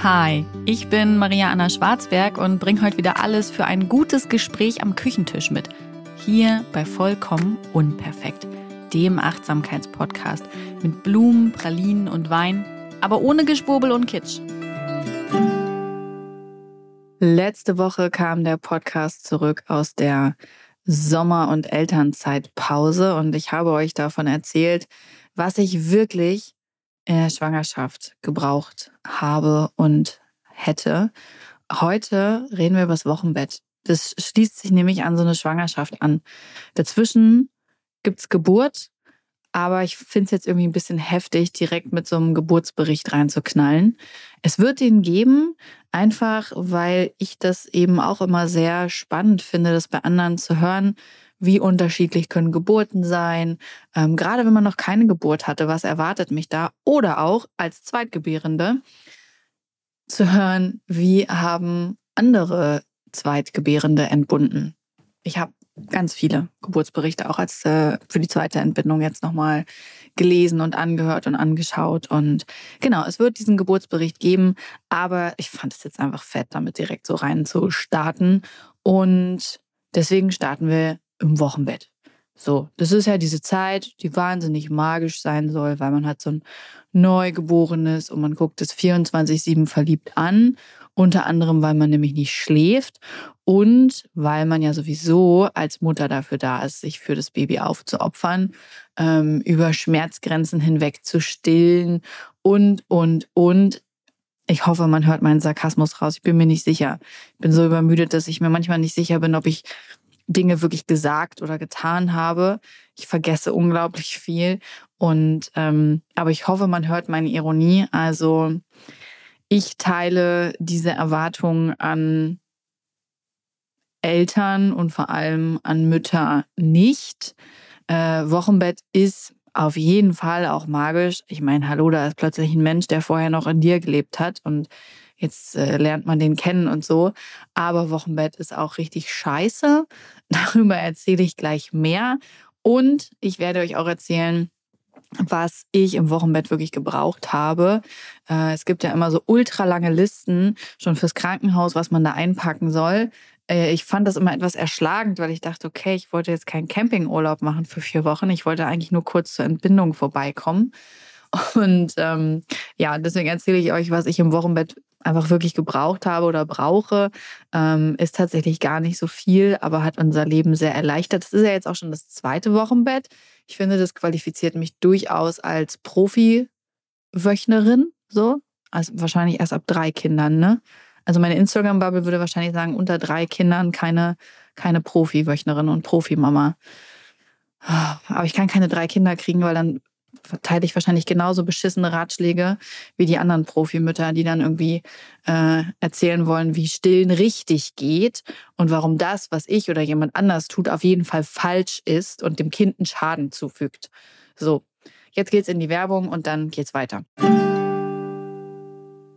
Hi, ich bin Maria Anna Schwarzberg und bringe heute wieder alles für ein gutes Gespräch am Küchentisch mit. Hier bei Vollkommen Unperfekt, dem Achtsamkeitspodcast mit Blumen, Pralinen und Wein, aber ohne Geschwurbel und Kitsch. Letzte Woche kam der Podcast zurück aus der Sommer- und Elternzeitpause und ich habe euch davon erzählt, was ich wirklich in der Schwangerschaft gebraucht habe und hätte. Heute reden wir über das Wochenbett. Das schließt sich nämlich an so eine Schwangerschaft an. Dazwischen gibt's Geburt, aber ich finde es jetzt irgendwie ein bisschen heftig, direkt mit so einem Geburtsbericht reinzuknallen. Es wird den geben, einfach weil ich das eben auch immer sehr spannend finde, das bei anderen zu hören, wie unterschiedlich können Geburten sein, ähm, gerade wenn man noch keine Geburt hatte, was erwartet mich da? Oder auch als Zweitgebärende zu hören, wie haben andere Zweitgebärende entbunden. Ich habe ganz viele Geburtsberichte auch als äh, für die zweite Entbindung jetzt nochmal gelesen und angehört und angeschaut. Und genau, es wird diesen Geburtsbericht geben, aber ich fand es jetzt einfach fett, damit direkt so rein zu starten. Und deswegen starten wir im Wochenbett. So, das ist ja diese Zeit, die wahnsinnig magisch sein soll, weil man hat so ein Neugeborenes und man guckt es 24-7 verliebt an. Unter anderem, weil man nämlich nicht schläft und weil man ja sowieso als Mutter dafür da ist, sich für das Baby aufzuopfern, ähm, über Schmerzgrenzen hinweg zu stillen und, und, und. Ich hoffe, man hört meinen Sarkasmus raus. Ich bin mir nicht sicher. Ich bin so übermüdet, dass ich mir manchmal nicht sicher bin, ob ich Dinge wirklich gesagt oder getan habe. Ich vergesse unglaublich viel. Und ähm, aber ich hoffe, man hört meine Ironie. Also ich teile diese Erwartungen an Eltern und vor allem an Mütter nicht. Äh, Wochenbett ist auf jeden Fall auch magisch. Ich meine, hallo, da ist plötzlich ein Mensch, der vorher noch in dir gelebt hat und jetzt äh, lernt man den kennen und so. Aber Wochenbett ist auch richtig scheiße. Darüber erzähle ich gleich mehr. Und ich werde euch auch erzählen, was ich im Wochenbett wirklich gebraucht habe. Äh, es gibt ja immer so ultra lange Listen schon fürs Krankenhaus, was man da einpacken soll. Äh, ich fand das immer etwas erschlagend, weil ich dachte, okay, ich wollte jetzt keinen Campingurlaub machen für vier Wochen. Ich wollte eigentlich nur kurz zur Entbindung vorbeikommen. Und ähm, ja, deswegen erzähle ich euch, was ich im Wochenbett einfach wirklich gebraucht habe oder brauche, ähm, ist tatsächlich gar nicht so viel, aber hat unser Leben sehr erleichtert. Das ist ja jetzt auch schon das zweite Wochenbett. Ich finde, das qualifiziert mich durchaus als Profi-Wöchnerin, so. Also wahrscheinlich erst ab drei Kindern, ne? Also meine Instagram-Bubble würde wahrscheinlich sagen, unter drei Kindern keine, keine Profi-Wöchnerin und Profi-Mama. Aber ich kann keine drei Kinder kriegen, weil dann verteile ich wahrscheinlich genauso beschissene Ratschläge wie die anderen Profimütter, die dann irgendwie äh, erzählen wollen, wie Stillen richtig geht und warum das, was ich oder jemand anders tut, auf jeden Fall falsch ist und dem Kind einen Schaden zufügt. So, jetzt geht's in die Werbung und dann geht's weiter.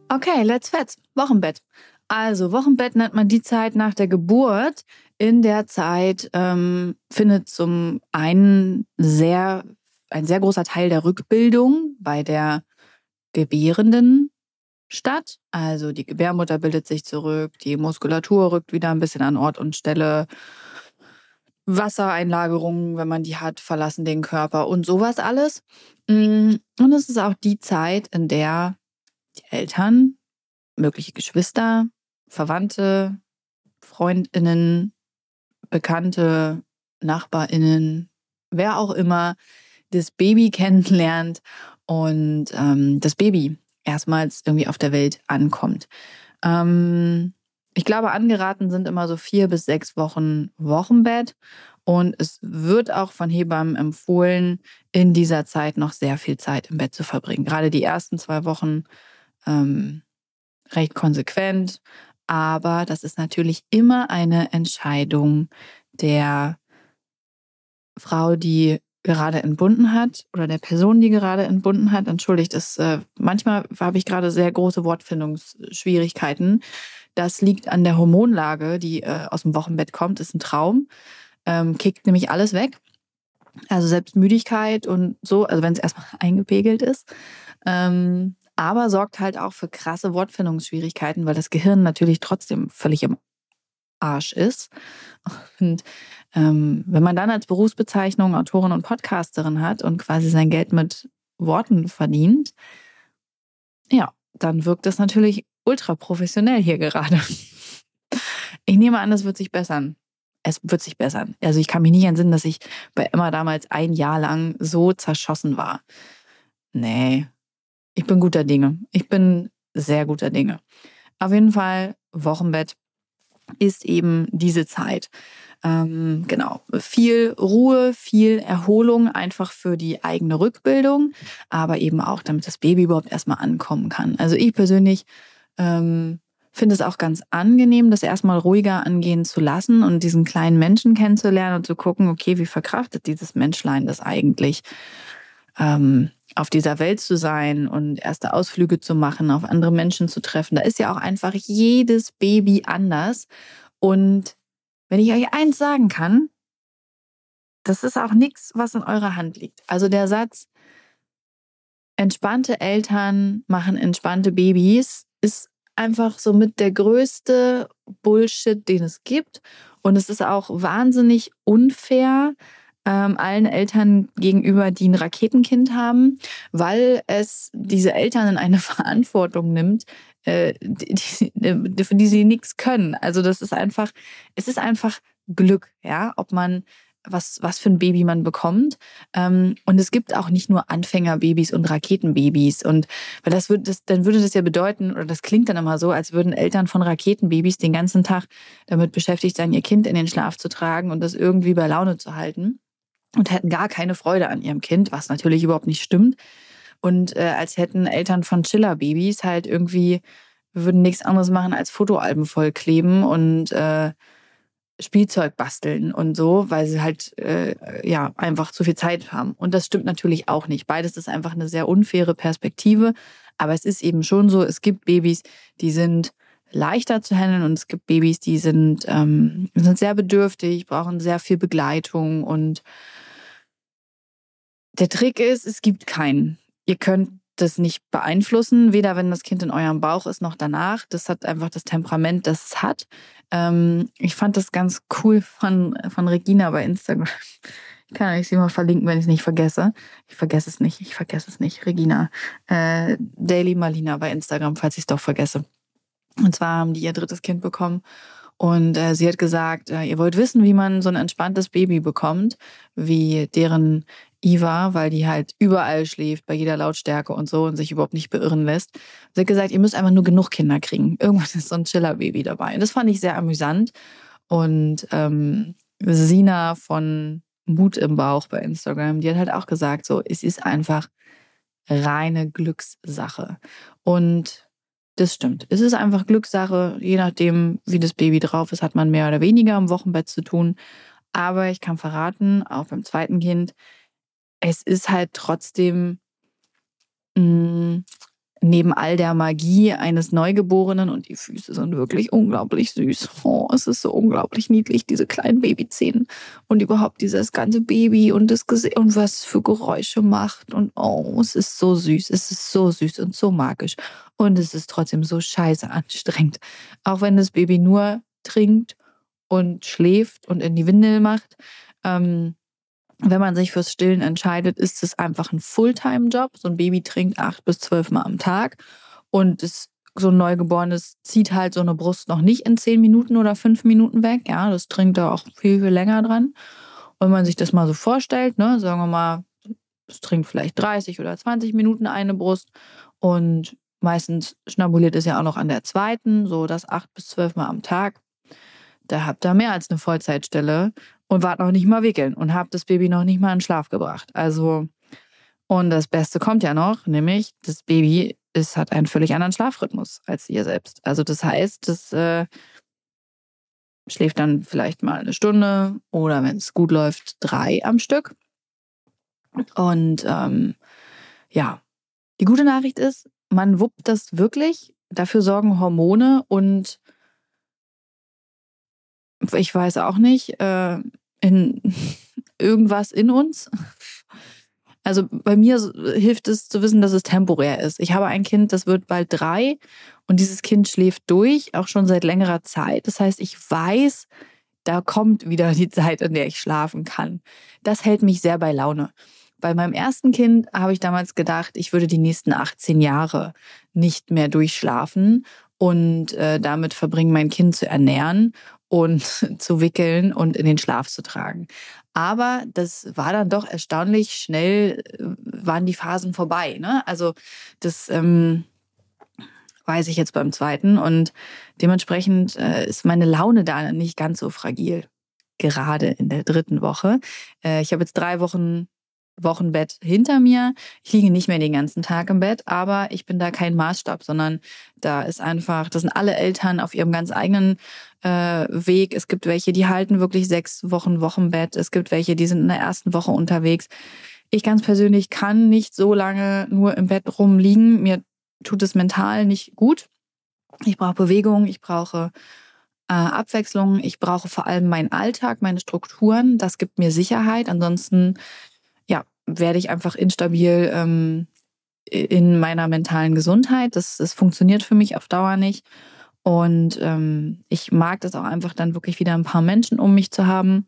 Okay, let's fetz. Wochenbett. Also, Wochenbett nennt man die Zeit nach der Geburt. In der Zeit ähm, findet zum einen sehr ein sehr großer Teil der Rückbildung bei der Gebärenden statt. Also die Gebärmutter bildet sich zurück, die Muskulatur rückt wieder ein bisschen an Ort und Stelle. Wassereinlagerungen, wenn man die hat, verlassen den Körper und sowas alles. Mm, und es ist auch die Zeit, in der die Eltern, mögliche Geschwister, Verwandte, Freundinnen, Bekannte, Nachbarinnen, wer auch immer das Baby kennenlernt und ähm, das Baby erstmals irgendwie auf der Welt ankommt. Ähm, ich glaube, angeraten sind immer so vier bis sechs Wochen Wochenbett. Und es wird auch von Hebammen empfohlen, in dieser Zeit noch sehr viel Zeit im Bett zu verbringen. Gerade die ersten zwei Wochen ähm, recht konsequent. Aber das ist natürlich immer eine Entscheidung der Frau, die gerade entbunden hat oder der Person, die gerade entbunden hat. Entschuldigt, das, äh, manchmal habe ich gerade sehr große Wortfindungsschwierigkeiten. Das liegt an der Hormonlage, die äh, aus dem Wochenbett kommt, ist ein Traum. Ähm, kickt nämlich alles weg. Also selbst Müdigkeit und so, also wenn es erstmal eingepegelt ist. Ähm, aber sorgt halt auch für krasse Wortfindungsschwierigkeiten, weil das Gehirn natürlich trotzdem völlig im Arsch ist. Und ähm, wenn man dann als Berufsbezeichnung Autorin und Podcasterin hat und quasi sein Geld mit Worten verdient, ja, dann wirkt das natürlich ultra professionell hier gerade. Ich nehme an, es wird sich bessern. Es wird sich bessern. Also ich kann mich nicht entsinnen, dass ich bei Emma damals ein Jahr lang so zerschossen war. Nee, ich bin guter Dinge. Ich bin sehr guter Dinge. Auf jeden Fall, Wochenbett ist eben diese Zeit. Ähm, genau, viel Ruhe, viel Erholung einfach für die eigene Rückbildung, aber eben auch, damit das Baby überhaupt erstmal ankommen kann. Also ich persönlich ähm, finde es auch ganz angenehm, das erstmal ruhiger angehen zu lassen und diesen kleinen Menschen kennenzulernen und zu gucken, okay, wie verkraftet dieses Menschlein das eigentlich? Ähm, auf dieser Welt zu sein und erste Ausflüge zu machen, auf andere Menschen zu treffen. Da ist ja auch einfach jedes Baby anders. Und wenn ich euch eins sagen kann, das ist auch nichts, was in eurer Hand liegt. Also der Satz, entspannte Eltern machen entspannte Babys, ist einfach somit der größte Bullshit, den es gibt. Und es ist auch wahnsinnig unfair ähm, allen Eltern gegenüber, die ein Raketenkind haben, weil es diese Eltern in eine Verantwortung nimmt, äh, die, für die sie nichts können. Also das ist einfach, es ist einfach Glück, ja, ob man was, was für ein Baby man bekommt. Ähm, und es gibt auch nicht nur Anfängerbabys und Raketenbabys. Und weil das würde das, dann würde das ja bedeuten, oder das klingt dann immer so, als würden Eltern von Raketenbabys den ganzen Tag damit beschäftigt sein, ihr Kind in den Schlaf zu tragen und das irgendwie bei Laune zu halten. Und hätten gar keine Freude an ihrem Kind, was natürlich überhaupt nicht stimmt. Und äh, als hätten Eltern von Chiller-Babys halt irgendwie, würden nichts anderes machen als Fotoalben vollkleben und äh, Spielzeug basteln und so, weil sie halt äh, ja einfach zu viel Zeit haben. Und das stimmt natürlich auch nicht. Beides ist einfach eine sehr unfaire Perspektive. Aber es ist eben schon so, es gibt Babys, die sind leichter zu handeln und es gibt Babys, die sind, ähm, sind sehr bedürftig, brauchen sehr viel Begleitung und der Trick ist, es gibt keinen. Ihr könnt das nicht beeinflussen, weder wenn das Kind in eurem Bauch ist noch danach. Das hat einfach das Temperament, das es hat. Ähm, ich fand das ganz cool von, von Regina bei Instagram. Ich kann euch sie mal verlinken, wenn ich es nicht vergesse. Ich vergesse es nicht, ich vergesse es nicht. Regina. Äh, Daily Malina bei Instagram, falls ich es doch vergesse. Und zwar haben die ihr drittes Kind bekommen. Und äh, sie hat gesagt, äh, ihr wollt wissen, wie man so ein entspanntes Baby bekommt, wie deren Iva, weil die halt überall schläft, bei jeder Lautstärke und so und sich überhaupt nicht beirren lässt. Sie hat gesagt, ihr müsst einfach nur genug Kinder kriegen. Irgendwann ist so ein Chiller-Baby dabei. Und das fand ich sehr amüsant. Und ähm, Sina von Mut im Bauch bei Instagram, die hat halt auch gesagt, so, es ist einfach reine Glückssache. Und das stimmt. Es ist einfach Glückssache. Je nachdem, wie das Baby drauf ist, hat man mehr oder weniger im Wochenbett zu tun. Aber ich kann verraten, auch beim zweiten Kind, es ist halt trotzdem mh, mm, neben all der Magie eines Neugeborenen und die Füße sind wirklich unglaublich süß. Oh, es ist so unglaublich niedlich, diese kleinen Babyzähne und überhaupt dieses ganze Baby und das Gesicht und was für Geräusche macht und oh, es ist so süß, es ist so süß und so magisch und es ist trotzdem so scheiße anstrengend. Auch wenn das Baby nur trinkt und schläft und in die Windel macht. Ähm, wenn man sich fürs Stillen entscheidet, ist es einfach ein Fulltime-Job. So ein Baby trinkt acht bis zwölf Mal am Tag und es, so ein Neugeborenes zieht halt so eine Brust noch nicht in zehn Minuten oder fünf Minuten weg. Ja, das trinkt da auch viel, viel länger dran. Und wenn man sich das mal so vorstellt, ne, sagen wir mal, es trinkt vielleicht 30 oder 20 Minuten eine Brust und meistens schnabuliert es ja auch noch an der zweiten, so das acht bis zwölf Mal am Tag. Da habt ihr mehr als eine Vollzeitstelle und wart noch nicht mal wickeln und habt das Baby noch nicht mal in Schlaf gebracht. Also, und das Beste kommt ja noch, nämlich das Baby ist, hat einen völlig anderen Schlafrhythmus als ihr selbst. Also das heißt, das äh, schläft dann vielleicht mal eine Stunde oder wenn es gut läuft, drei am Stück. Und ähm, ja, die gute Nachricht ist, man wuppt das wirklich. Dafür sorgen Hormone und ich weiß auch nicht, äh, in irgendwas in uns. Also bei mir hilft es zu wissen, dass es temporär ist. Ich habe ein Kind, das wird bald drei und dieses Kind schläft durch, auch schon seit längerer Zeit. Das heißt, ich weiß, da kommt wieder die Zeit, in der ich schlafen kann. Das hält mich sehr bei Laune. Bei meinem ersten Kind habe ich damals gedacht, ich würde die nächsten 18 Jahre nicht mehr durchschlafen und äh, damit verbringen, mein Kind zu ernähren und zu wickeln und in den Schlaf zu tragen. Aber das war dann doch erstaunlich schnell, äh, waren die Phasen vorbei. Ne? Also das ähm, weiß ich jetzt beim zweiten und dementsprechend äh, ist meine Laune da nicht ganz so fragil. Gerade in der dritten Woche. Äh, ich habe jetzt drei Wochen Wochenbett hinter mir. Ich liege nicht mehr den ganzen Tag im Bett, aber ich bin da kein Maßstab, sondern da ist einfach, das sind alle Eltern auf ihrem ganz eigenen äh, Weg. Es gibt welche, die halten wirklich sechs Wochen Wochenbett. Es gibt welche, die sind in der ersten Woche unterwegs. Ich ganz persönlich kann nicht so lange nur im Bett rumliegen. Mir tut es mental nicht gut. Ich brauche Bewegung, ich brauche äh, Abwechslung, ich brauche vor allem meinen Alltag, meine Strukturen. Das gibt mir Sicherheit. Ansonsten werde ich einfach instabil ähm, in meiner mentalen Gesundheit. Das, das funktioniert für mich auf Dauer nicht. Und ähm, ich mag das auch einfach dann wirklich wieder ein paar Menschen um mich zu haben.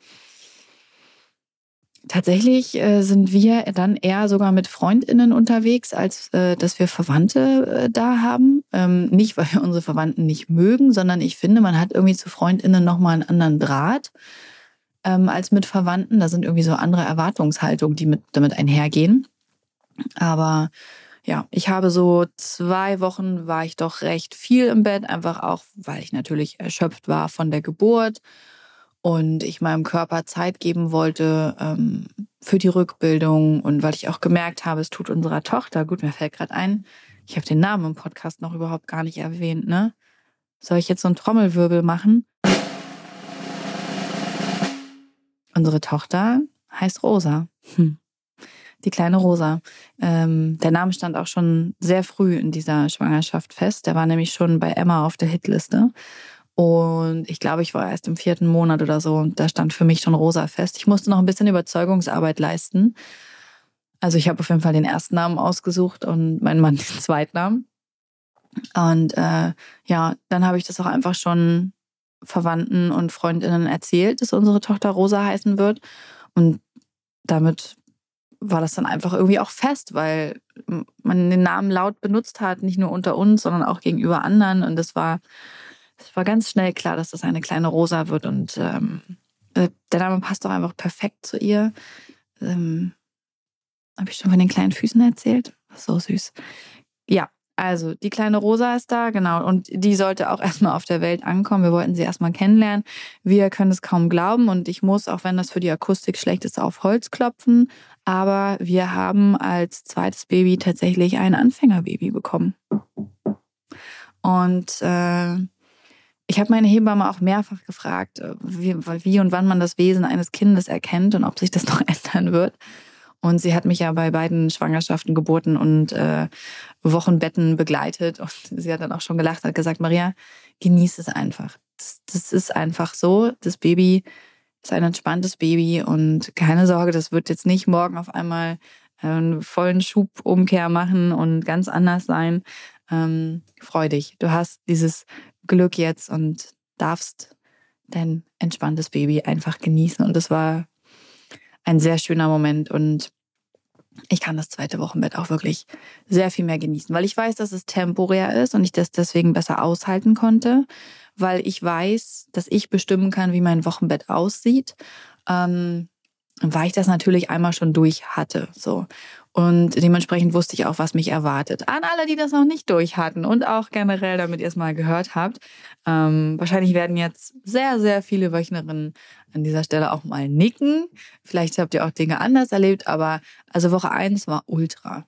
Tatsächlich äh, sind wir dann eher sogar mit Freundinnen unterwegs, als äh, dass wir Verwandte äh, da haben. Ähm, nicht, weil wir unsere Verwandten nicht mögen, sondern ich finde, man hat irgendwie zu Freundinnen nochmal einen anderen Draht ähm, als mit Verwandten. Da sind irgendwie so andere Erwartungshaltungen, die mit, damit einhergehen. Aber ja, ich habe so zwei Wochen war ich doch recht viel im Bett, einfach auch, weil ich natürlich erschöpft war von der Geburt und ich meinem Körper Zeit geben wollte ähm, für die Rückbildung und weil ich auch gemerkt habe, es tut unserer Tochter, gut, mir fällt gerade ein, ich habe den Namen im Podcast noch überhaupt gar nicht erwähnt, ne? Soll ich jetzt so einen Trommelwirbel machen? Unsere Tochter heißt Rosa. Hm. Die kleine Rosa. Ähm, der Name stand auch schon sehr früh in dieser Schwangerschaft fest. Der war nämlich schon bei Emma auf der Hitliste. Und ich glaube, ich war erst im vierten Monat oder so. Und da stand für mich schon Rosa fest. Ich musste noch ein bisschen Überzeugungsarbeit leisten. Also ich habe auf jeden Fall den ersten Namen ausgesucht und mein Mann den zweiten Namen. Und äh, ja, dann habe ich das auch einfach schon Verwandten und Freundinnen erzählt, dass unsere Tochter Rosa heißen wird. Und damit war das dann einfach irgendwie auch fest, weil man den Namen laut benutzt hat, nicht nur unter uns, sondern auch gegenüber anderen. Und es war, es war ganz schnell klar, dass das eine kleine Rosa wird. Und ähm, äh, der Name passt doch einfach perfekt zu ihr. Ähm, Habe ich schon von den kleinen Füßen erzählt? So süß. Ja, also, die kleine Rosa ist da, genau. Und die sollte auch erstmal auf der Welt ankommen. Wir wollten sie erstmal kennenlernen. Wir können es kaum glauben. Und ich muss, auch wenn das für die Akustik schlecht ist, auf Holz klopfen. Aber wir haben als zweites Baby tatsächlich ein Anfängerbaby bekommen. Und äh, ich habe meine Hebamme auch mehrfach gefragt, äh, wie, wie und wann man das Wesen eines Kindes erkennt und ob sich das noch ändern wird. Und sie hat mich ja bei beiden Schwangerschaften, Geburten und äh, Wochenbetten begleitet. Und sie hat dann auch schon gelacht, hat gesagt, Maria, genieß es einfach. Das, das ist einfach so. Das Baby ist ein entspanntes Baby und keine Sorge, das wird jetzt nicht morgen auf einmal einen vollen Schubumkehr machen und ganz anders sein. Ähm, freu dich. Du hast dieses Glück jetzt und darfst dein entspanntes Baby einfach genießen. Und das war ein sehr schöner Moment und ich kann das zweite Wochenbett auch wirklich sehr viel mehr genießen, weil ich weiß, dass es temporär ist und ich das deswegen besser aushalten konnte, weil ich weiß, dass ich bestimmen kann, wie mein Wochenbett aussieht. Ähm, weil ich das natürlich einmal schon durch hatte. So. Und dementsprechend wusste ich auch, was mich erwartet. An alle, die das noch nicht durch hatten und auch generell, damit ihr es mal gehört habt. Ähm, wahrscheinlich werden jetzt sehr, sehr viele Wöchnerinnen an dieser Stelle auch mal nicken. Vielleicht habt ihr auch Dinge anders erlebt, aber also Woche eins war ultra.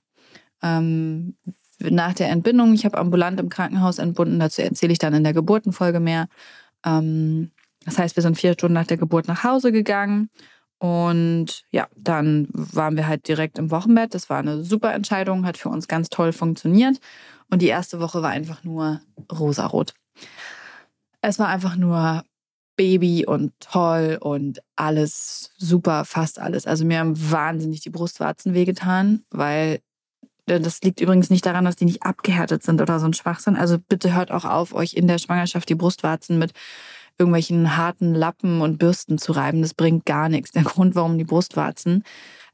Ähm, nach der Entbindung, ich habe ambulant im Krankenhaus entbunden, dazu erzähle ich dann in der Geburtenfolge mehr. Ähm, das heißt, wir sind vier Stunden nach der Geburt nach Hause gegangen und ja, dann waren wir halt direkt im Wochenbett. Das war eine super Entscheidung, hat für uns ganz toll funktioniert. Und die erste Woche war einfach nur rosarot. Es war einfach nur Baby und toll und alles super, fast alles. Also mir haben wahnsinnig die Brustwarzen wehgetan, weil äh, das liegt übrigens nicht daran, dass die nicht abgehärtet sind oder so ein Schwachsinn. Also bitte hört auch auf, euch in der Schwangerschaft die Brustwarzen mit irgendwelchen harten Lappen und Bürsten zu reiben. Das bringt gar nichts. Der Grund, warum die Brustwarzen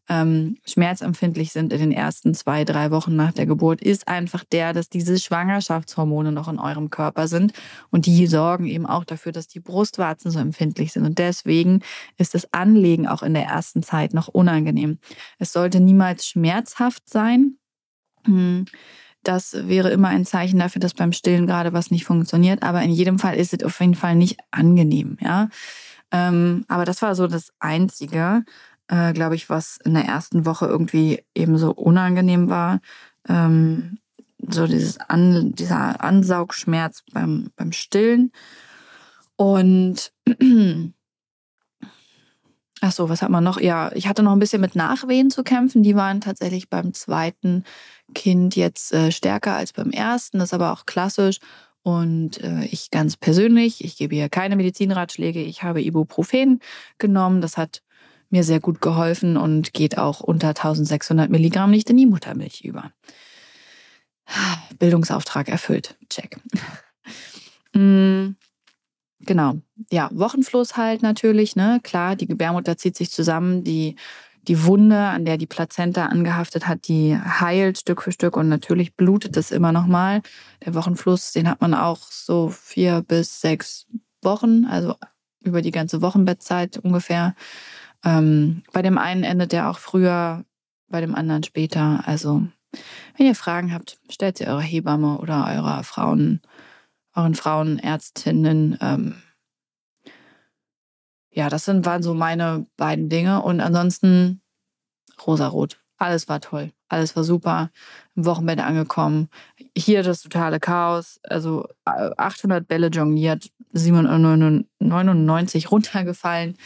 ähm, schmerzempfindlich sind in den ersten zwei, drei Wochen nach der Geburt, ist einfach der, dass diese Schwangerschaftshormone noch in eurem Körper sind und die sorgen eben auch dafür, dass die Brustwarzen so empfindlich sind. Und deswegen ist das Anlegen auch in der ersten Zeit noch unangenehm. Es sollte niemals schmerzhaft sein. Hm. Das wäre immer ein Zeichen dafür, dass beim Stillen gerade was nicht funktioniert. Aber in jedem Fall ist es auf jeden Fall nicht angenehm, ja. Ähm, aber das war so das Einzige äh, glaube ich, was in der ersten Woche irgendwie eben so unangenehm war. Ähm, so dieses An, dieser Ansaugschmerz beim, beim Stillen. Und ach so, was hat man noch? Ja, ich hatte noch ein bisschen mit Nachwehen zu kämpfen. Die waren tatsächlich beim zweiten Kind jetzt äh, stärker als beim ersten. Das ist aber auch klassisch. Und äh, ich ganz persönlich, ich gebe hier keine Medizinratschläge, ich habe Ibuprofen genommen. Das hat mir sehr gut geholfen und geht auch unter 1600 Milligramm nicht in die Muttermilch über. Bildungsauftrag erfüllt. Check. Genau. Ja, Wochenfluss halt natürlich, ne? Klar, die Gebärmutter zieht sich zusammen, die, die Wunde, an der die Plazenta angehaftet hat, die heilt Stück für Stück und natürlich blutet es immer nochmal. Der Wochenfluss, den hat man auch so vier bis sechs Wochen, also über die ganze Wochenbettzeit ungefähr. Ähm, bei dem einen endet der auch früher, bei dem anderen später. Also, wenn ihr Fragen habt, stellt sie eurer Hebamme oder eurer Frauen, euren Frauenärztinnen. Ähm, ja, das sind, waren so meine beiden Dinge. Und ansonsten rosarot. Alles war toll. Alles war super. Im Wochenbett angekommen. Hier das totale Chaos. Also 800 äh, Bälle jongliert, 799 runtergefallen.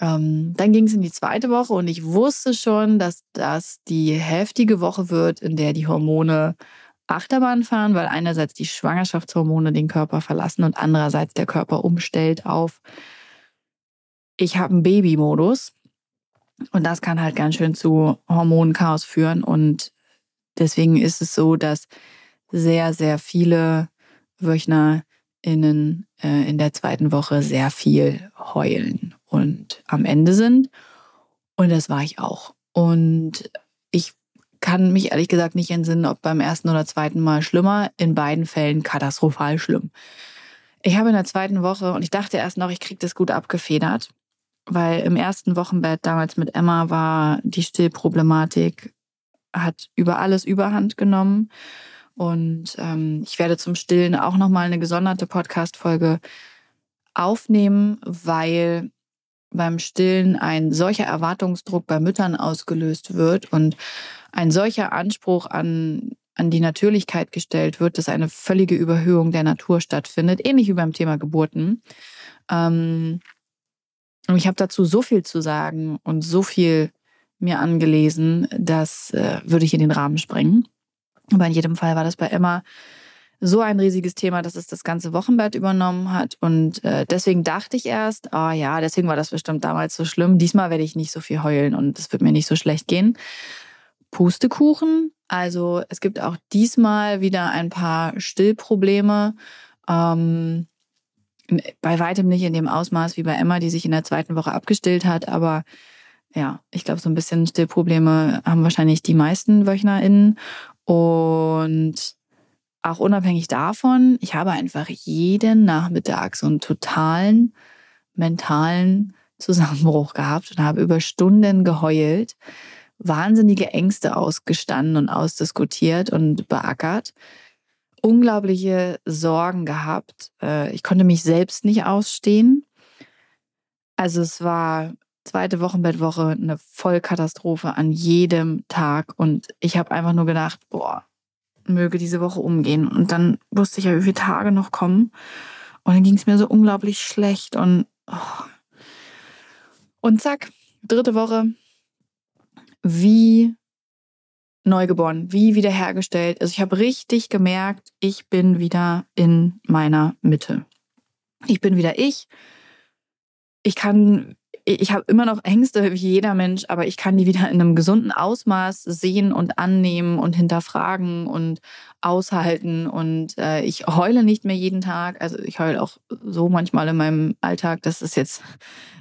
Ähm, dann ging es in die zweite Woche und ich wusste schon, dass das die heftige Woche wird, in der die Hormone Achterbahn fahren, weil einerseits die Schwangerschaftshormone den Körper verlassen und andererseits der Körper umstellt auf ich habe einen Babymodus und das kann halt ganz schön zu Hormonchaos führen und deswegen ist es so, dass sehr sehr viele WöchnerInnen äh, in der zweiten Woche sehr viel heulen und am Ende sind. Und das war ich auch. Und kann mich ehrlich gesagt nicht entsinnen, ob beim ersten oder zweiten Mal schlimmer. In beiden Fällen katastrophal schlimm. Ich habe in der zweiten Woche, und ich dachte erst noch, ich kriege das gut abgefedert, weil im ersten Wochenbett damals mit Emma war die Stillproblematik, hat über alles Überhand genommen. Und ähm, ich werde zum Stillen auch nochmal eine gesonderte Podcast-Folge aufnehmen, weil beim Stillen ein solcher Erwartungsdruck bei Müttern ausgelöst wird und ein solcher Anspruch an, an die Natürlichkeit gestellt wird, dass eine völlige Überhöhung der Natur stattfindet, ähnlich wie beim Thema Geburten. Ähm, und ich habe dazu so viel zu sagen und so viel mir angelesen, das äh, würde ich in den Rahmen sprengen. Aber in jedem Fall war das bei Emma so ein riesiges Thema, dass es das ganze Wochenbett übernommen hat. Und äh, deswegen dachte ich erst, oh ja, deswegen war das bestimmt damals so schlimm. Diesmal werde ich nicht so viel heulen und es wird mir nicht so schlecht gehen. Pustekuchen. Also es gibt auch diesmal wieder ein paar Stillprobleme. Ähm, bei weitem nicht in dem Ausmaß wie bei Emma, die sich in der zweiten Woche abgestillt hat. Aber ja, ich glaube, so ein bisschen Stillprobleme haben wahrscheinlich die meisten WöchnerInnen. Und auch unabhängig davon, ich habe einfach jeden Nachmittag so einen totalen mentalen Zusammenbruch gehabt und habe über Stunden geheult, wahnsinnige Ängste ausgestanden und ausdiskutiert und beackert, unglaubliche Sorgen gehabt. Äh, ich konnte mich selbst nicht ausstehen. Also es war zweite Wochenbettwoche eine Vollkatastrophe an jedem Tag und ich habe einfach nur gedacht, boah, möge diese Woche umgehen. Und dann wusste ich ja, wie viele Tage noch kommen. Und dann ging es mir so unglaublich schlecht. Und, oh. und zack, dritte Woche, wie neugeboren, wie wiederhergestellt. Also ich habe richtig gemerkt, ich bin wieder in meiner Mitte. Ich bin wieder ich. Ich kann ich habe immer noch Ängste wie jeder Mensch, aber ich kann die wieder in einem gesunden Ausmaß sehen und annehmen und hinterfragen und aushalten. Und äh, ich heule nicht mehr jeden Tag. Also ich heule auch so manchmal in meinem Alltag. Das ist jetzt,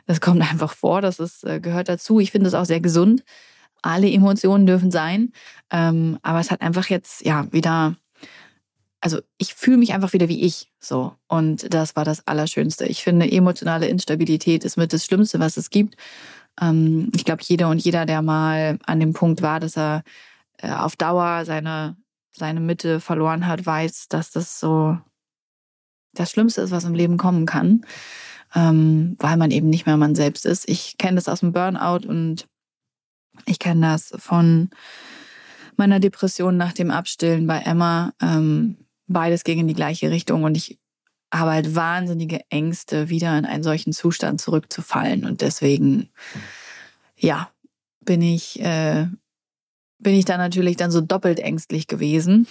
das kommt einfach vor, das ist, äh, gehört dazu. Ich finde es auch sehr gesund. Alle Emotionen dürfen sein. Ähm, aber es hat einfach jetzt ja wieder also ich fühle mich einfach wieder wie ich so. Und das war das Allerschönste. Ich finde, emotionale Instabilität ist mit das Schlimmste, was es gibt. Ähm, ich glaube, jeder und jeder, der mal an dem Punkt war, dass er äh, auf Dauer seine, seine Mitte verloren hat, weiß, dass das so das Schlimmste ist, was im Leben kommen kann. Ähm, weil man eben nicht mehr man selbst ist. Ich kenne das aus dem Burnout und ich kenne das von meiner Depression nach dem Abstillen bei Emma. Ähm, beides ging in die gleiche Richtung und ich habe halt wahnsinnige Ängste, wieder in einen solchen Zustand zurückzufallen. Und deswegen, ja, bin ich, äh, bin ich da natürlich dann so doppelt ängstlich gewesen.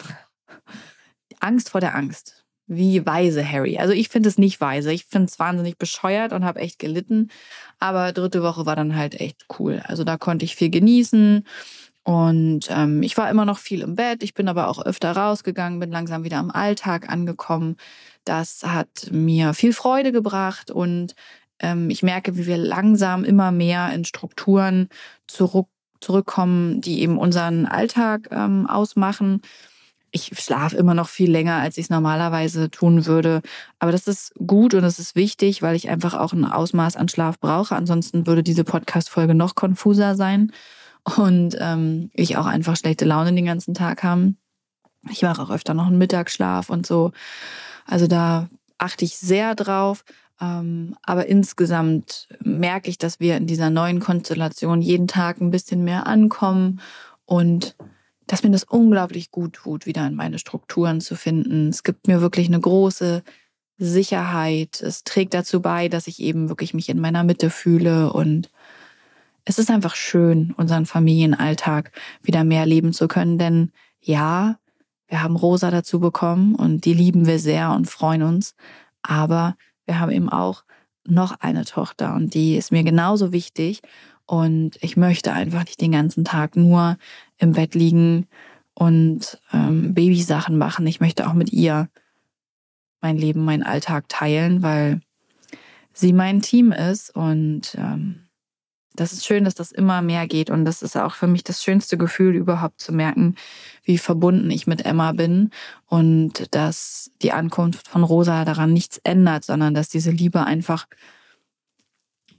Angst vor der Angst. Wie weise Harry. Also ich finde es nicht weise. Ich finde es wahnsinnig bescheuert und habe echt gelitten. Aber dritte Woche war dann halt echt cool. Also da konnte ich viel genießen. Und ähm, ich war immer noch viel im Bett, ich bin aber auch öfter rausgegangen, bin langsam wieder am Alltag angekommen. Das hat mir viel Freude gebracht und ähm, ich merke, wie wir langsam immer mehr in Strukturen zurück, zurückkommen, die eben unseren Alltag ähm, ausmachen. Ich schlafe immer noch viel länger, als ich es normalerweise tun würde. Aber das ist gut und das ist wichtig, weil ich einfach auch ein Ausmaß an Schlaf brauche. Ansonsten würde diese Podcast-Folge noch konfuser sein und ähm, ich auch einfach schlechte Laune den ganzen Tag haben. Ich mache auch öfter noch einen Mittagsschlaf und so. Also da achte ich sehr drauf. Ähm, aber insgesamt merke ich, dass wir in dieser neuen Konstellation jeden Tag ein bisschen mehr ankommen und dass mir das unglaublich gut tut, wieder in meine Strukturen zu finden. Es gibt mir wirklich eine große Sicherheit. Es trägt dazu bei, dass ich eben wirklich mich in meiner Mitte fühle und es ist einfach schön, unseren Familienalltag wieder mehr leben zu können, denn ja, wir haben Rosa dazu bekommen und die lieben wir sehr und freuen uns, aber wir haben eben auch noch eine Tochter und die ist mir genauso wichtig und ich möchte einfach nicht den ganzen Tag nur im Bett liegen und ähm, Babysachen machen. Ich möchte auch mit ihr mein Leben, meinen Alltag teilen, weil sie mein Team ist und ähm, das ist schön, dass das immer mehr geht. Und das ist auch für mich das schönste Gefühl, überhaupt zu merken, wie verbunden ich mit Emma bin und dass die Ankunft von Rosa daran nichts ändert, sondern dass diese Liebe einfach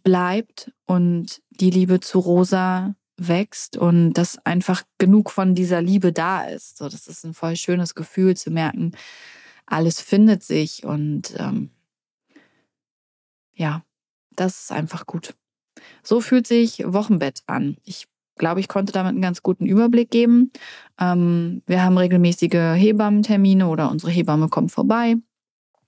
bleibt und die Liebe zu Rosa wächst und dass einfach genug von dieser Liebe da ist. So, das ist ein voll schönes Gefühl zu merken, alles findet sich und ähm, ja, das ist einfach gut. So fühlt sich Wochenbett an. Ich glaube, ich konnte damit einen ganz guten Überblick geben. Ähm, wir haben regelmäßige Hebammentermine oder unsere Hebamme kommt vorbei.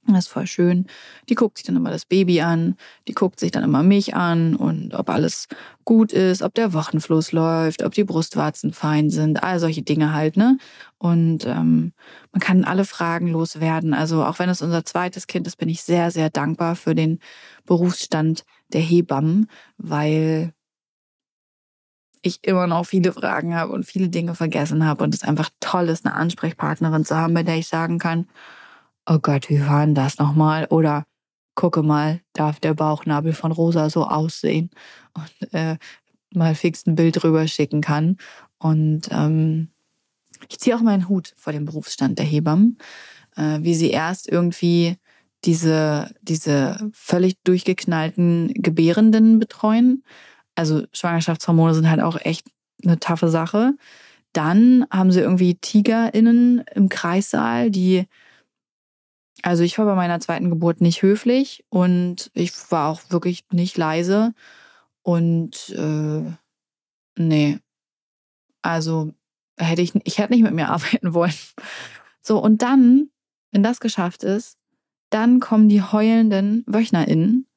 Das ist voll schön. Die guckt sich dann immer das Baby an, die guckt sich dann immer mich an und ob alles gut ist, ob der Wochenfluss läuft, ob die Brustwarzen fein sind, all solche Dinge halt, ne? Und ähm, man kann alle Fragen loswerden. Also auch wenn es unser zweites Kind ist, bin ich sehr, sehr dankbar für den Berufsstand der Hebammen, weil ich immer noch viele Fragen habe und viele Dinge vergessen habe und es einfach toll ist, eine Ansprechpartnerin zu haben, bei der ich sagen kann, oh Gott, wie war denn das nochmal? Oder gucke mal, darf der Bauchnabel von Rosa so aussehen? Und äh, mal fix ein Bild drüber schicken kann. Und ähm, ich ziehe auch meinen Hut vor dem Berufsstand der Hebammen, äh, wie sie erst irgendwie diese, diese völlig durchgeknallten Gebärenden betreuen. Also Schwangerschaftshormone sind halt auch echt eine taffe Sache. Dann haben sie irgendwie TigerInnen im Kreissaal, die, also ich war bei meiner zweiten Geburt nicht höflich und ich war auch wirklich nicht leise. Und äh, nee, also hätte ich, ich hätte nicht mit mir arbeiten wollen. So, und dann, wenn das geschafft ist, dann kommen die heulenden WöchnerInnen.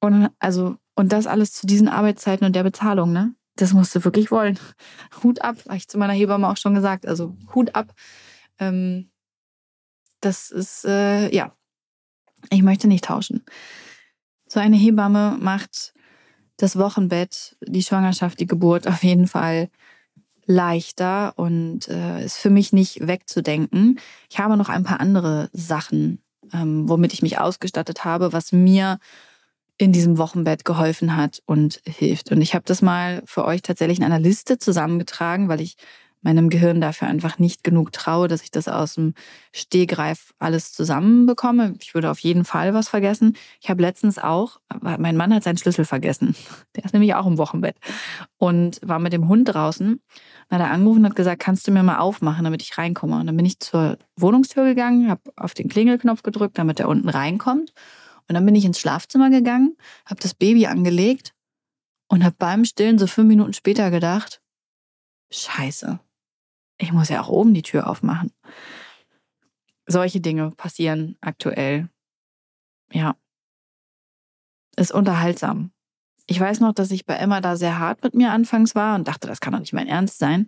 Und also, und das alles zu diesen Arbeitszeiten und der Bezahlung, ne? Das musst du wirklich wollen. Hut ab, habe ich zu meiner Hebamme auch schon gesagt. Also Hut ab. Ähm, das ist, äh, ja, Ich möchte nicht tauschen. So eine Hebamme macht das Wochenbett, die Schwangerschaft, die Geburt auf jeden Fall leichter und äh, ist für mich nicht wegzudenken. Ich habe noch ein paar andere Sachen, ähm, womit ich mich ausgestattet habe, was mir in diesem Wochenbett geholfen hat und hilft. Und ich habe das mal für euch tatsächlich in einer Liste zusammengetragen, weil ich meinem Gehirn dafür einfach nicht genug traue, dass ich das aus dem Stehgreif alles zusammenbekomme. Ich würde auf jeden Fall was vergessen. Ich habe letztens auch, mein Mann hat seinen Schlüssel vergessen. Der ist nämlich auch im Wochenbett und war mit dem Hund draußen. Dann hat er angerufen und hat gesagt, kannst du mir mal aufmachen, damit ich reinkomme. Und dann bin ich zur Wohnungstür gegangen, habe auf den Klingelknopf gedrückt, damit er unten reinkommt. Und dann bin ich ins Schlafzimmer gegangen, habe das Baby angelegt und habe beim Stillen so fünf Minuten später gedacht, Scheiße, ich muss ja auch oben die Tür aufmachen. Solche Dinge passieren aktuell. Ja. Ist unterhaltsam. Ich weiß noch, dass ich bei Emma da sehr hart mit mir anfangs war und dachte, das kann doch nicht mein Ernst sein.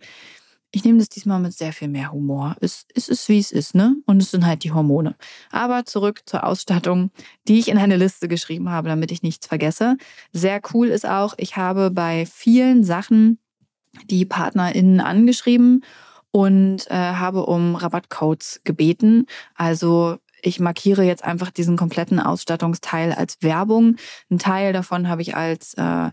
Ich nehme das diesmal mit sehr viel mehr Humor. Es, es ist, wie es ist, ne? Und es sind halt die Hormone. Aber zurück zur Ausstattung, die ich in eine Liste geschrieben habe, damit ich nichts vergesse. Sehr cool ist auch, ich habe bei vielen Sachen die PartnerInnen angeschrieben und äh, habe um Rabattcodes gebeten. Also ich markiere jetzt einfach diesen kompletten Ausstattungsteil als Werbung. Ein Teil davon habe ich als äh,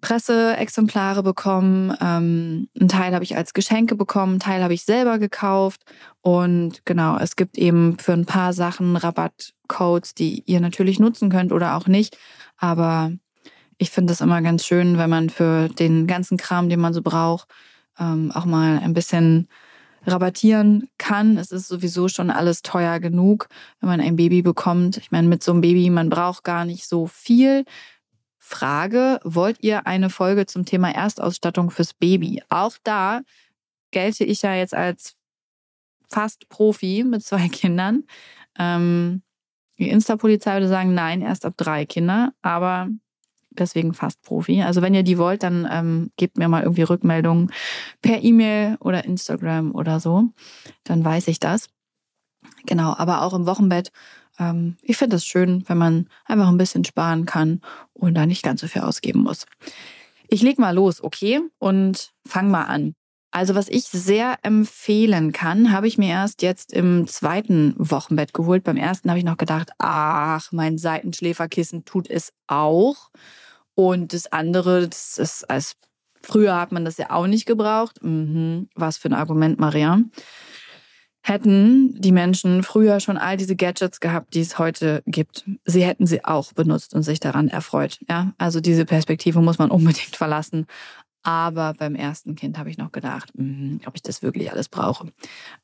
Presseexemplare bekommen, ähm, ein Teil habe ich als Geschenke bekommen, ein Teil habe ich selber gekauft. Und genau, es gibt eben für ein paar Sachen Rabattcodes, die ihr natürlich nutzen könnt oder auch nicht. Aber ich finde es immer ganz schön, wenn man für den ganzen Kram, den man so braucht, ähm, auch mal ein bisschen rabattieren kann. Es ist sowieso schon alles teuer genug, wenn man ein Baby bekommt. Ich meine, mit so einem Baby, man braucht gar nicht so viel. Frage, wollt ihr eine Folge zum Thema Erstausstattung fürs Baby? Auch da gelte ich ja jetzt als fast Profi mit zwei Kindern. Ähm, die Insta-Polizei würde sagen, nein, erst ab drei Kinder. Aber deswegen fast Profi. Also wenn ihr die wollt, dann ähm, gebt mir mal irgendwie Rückmeldungen per E-Mail oder Instagram oder so. Dann weiß ich das. Genau, aber auch im Wochenbett. Ähm, ich finde es schön, wenn man einfach ein bisschen sparen kann und da nicht ganz so viel ausgeben muss. Ich leg mal los, okay? Und fang mal an. Also was ich sehr empfehlen kann, habe ich mir erst jetzt im zweiten Wochenbett geholt. Beim ersten habe ich noch gedacht, ach, mein Seitenschläferkissen tut es auch. Und das andere, das ist als früher hat man das ja auch nicht gebraucht. Mhm. Was für ein Argument, Maria. Hätten die Menschen früher schon all diese Gadgets gehabt, die es heute gibt, sie hätten sie auch benutzt und sich daran erfreut. Ja, also diese Perspektive muss man unbedingt verlassen. Aber beim ersten Kind habe ich noch gedacht, mh, ob ich das wirklich alles brauche.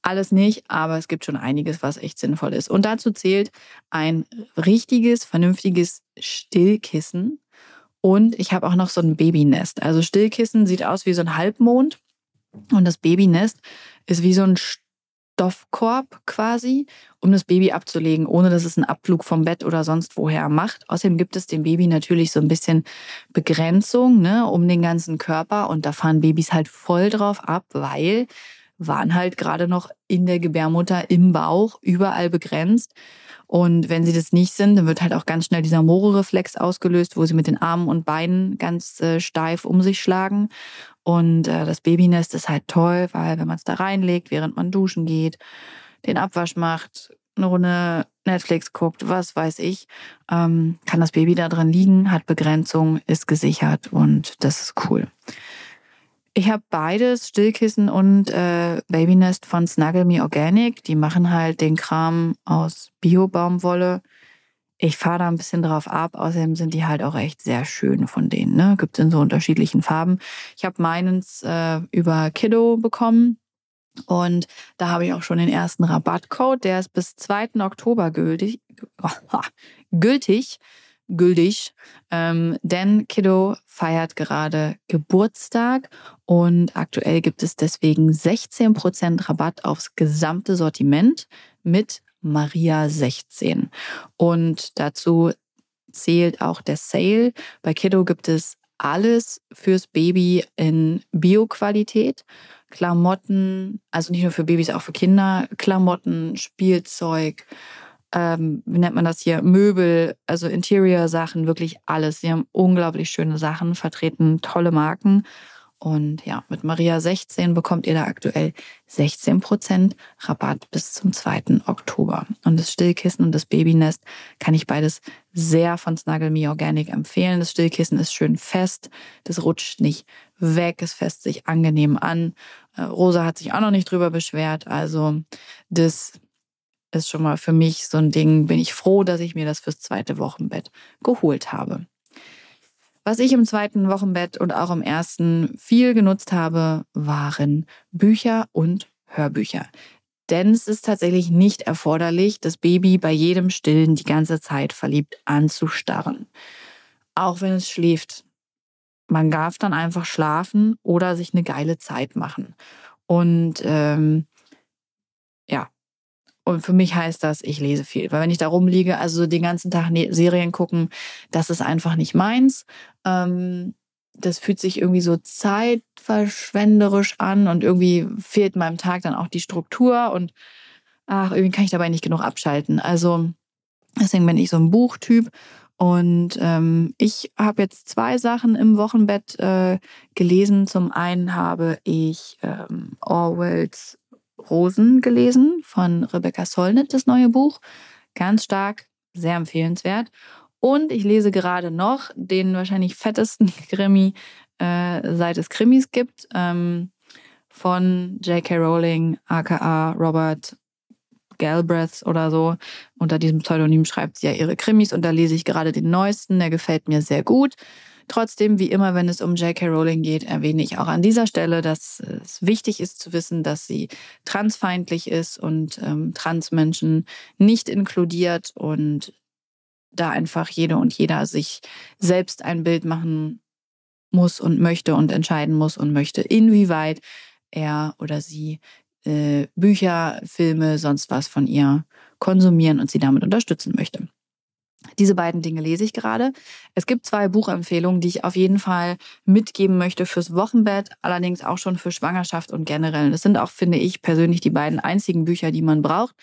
Alles nicht, aber es gibt schon einiges, was echt sinnvoll ist. Und dazu zählt ein richtiges, vernünftiges Stillkissen und ich habe auch noch so ein Babynest. Also Stillkissen sieht aus wie so ein Halbmond. Und das Babynest ist wie so ein Stoffkorb quasi, um das Baby abzulegen, ohne dass es einen Abflug vom Bett oder sonst woher macht. Außerdem gibt es dem Baby natürlich so ein bisschen Begrenzung ne, um den ganzen Körper. Und da fahren Babys halt voll drauf ab, weil waren halt gerade noch in der Gebärmutter im Bauch überall begrenzt. Und wenn sie das nicht sind, dann wird halt auch ganz schnell dieser Moro-Reflex ausgelöst, wo sie mit den Armen und Beinen ganz äh, steif um sich schlagen. Und äh, das Babynest ist halt toll, weil wenn man es da reinlegt, während man duschen geht, den Abwasch macht, eine Runde Netflix guckt, was weiß ich, ähm, kann das Baby da drin liegen, hat Begrenzung, ist gesichert und das ist cool. Ich habe beides, Stillkissen und äh, Babynest von Snuggle Me Organic. Die machen halt den Kram aus Bio-Baumwolle. Ich fahre da ein bisschen drauf ab. Außerdem sind die halt auch echt sehr schön von denen. Ne? Gibt es in so unterschiedlichen Farben. Ich habe meins äh, über Kiddo bekommen. Und da habe ich auch schon den ersten Rabattcode. Der ist bis 2. Oktober gültig. gültig gültig, ähm, denn Kiddo feiert gerade Geburtstag und aktuell gibt es deswegen 16% Rabatt aufs gesamte Sortiment mit Maria 16. Und dazu zählt auch der Sale. Bei Kiddo gibt es alles fürs Baby in Bio-Qualität. Klamotten, also nicht nur für Babys, auch für Kinder, Klamotten, Spielzeug, ähm, wie nennt man das hier, Möbel, also Interior-Sachen, wirklich alles. Sie haben unglaublich schöne Sachen, vertreten tolle Marken. Und ja, mit Maria 16 bekommt ihr da aktuell 16% Rabatt bis zum 2. Oktober. Und das Stillkissen und das Babynest kann ich beides sehr von Snuggle Me Organic empfehlen. Das Stillkissen ist schön fest, das rutscht nicht weg, es fässt sich angenehm an. Äh, Rosa hat sich auch noch nicht drüber beschwert. Also das ist schon mal für mich so ein Ding, bin ich froh, dass ich mir das fürs zweite Wochenbett geholt habe. Was ich im zweiten Wochenbett und auch im ersten viel genutzt habe, waren Bücher und Hörbücher. Denn es ist tatsächlich nicht erforderlich, das Baby bei jedem Stillen die ganze Zeit verliebt anzustarren. Auch wenn es schläft. Man darf dann einfach schlafen oder sich eine geile Zeit machen. Und ähm, und für mich heißt das, ich lese viel. Weil wenn ich da rumliege, also den ganzen Tag ne-, Serien gucken, das ist einfach nicht meins. Ähm, das fühlt sich irgendwie so zeitverschwenderisch an und irgendwie fehlt meinem Tag dann auch die Struktur und ach, irgendwie kann ich dabei nicht genug abschalten. Also deswegen bin ich so ein Buchtyp und ähm, ich habe jetzt zwei Sachen im Wochenbett äh, gelesen. Zum einen habe ich ähm, Orwells Rosen gelesen von Rebecca Solnit, das neue Buch. Ganz stark, sehr empfehlenswert. Und ich lese gerade noch den wahrscheinlich fettesten Krimi, äh, seit es Krimis gibt, ähm, von J.K. Rowling, aka Robert Galbraith oder so. Unter diesem Pseudonym schreibt sie ja ihre Krimis und da lese ich gerade den neuesten, der gefällt mir sehr gut. Trotzdem, wie immer, wenn es um J.K. Rowling geht, erwähne ich auch an dieser Stelle, dass es wichtig ist zu wissen, dass sie transfeindlich ist und ähm, Transmenschen nicht inkludiert und da einfach jede und jeder sich selbst ein Bild machen muss und möchte und entscheiden muss und möchte, inwieweit er oder sie äh, Bücher, Filme, sonst was von ihr konsumieren und sie damit unterstützen möchte. Diese beiden Dinge lese ich gerade. Es gibt zwei Buchempfehlungen, die ich auf jeden Fall mitgeben möchte fürs Wochenbett, allerdings auch schon für Schwangerschaft und generell. Das sind auch, finde ich, persönlich die beiden einzigen Bücher, die man braucht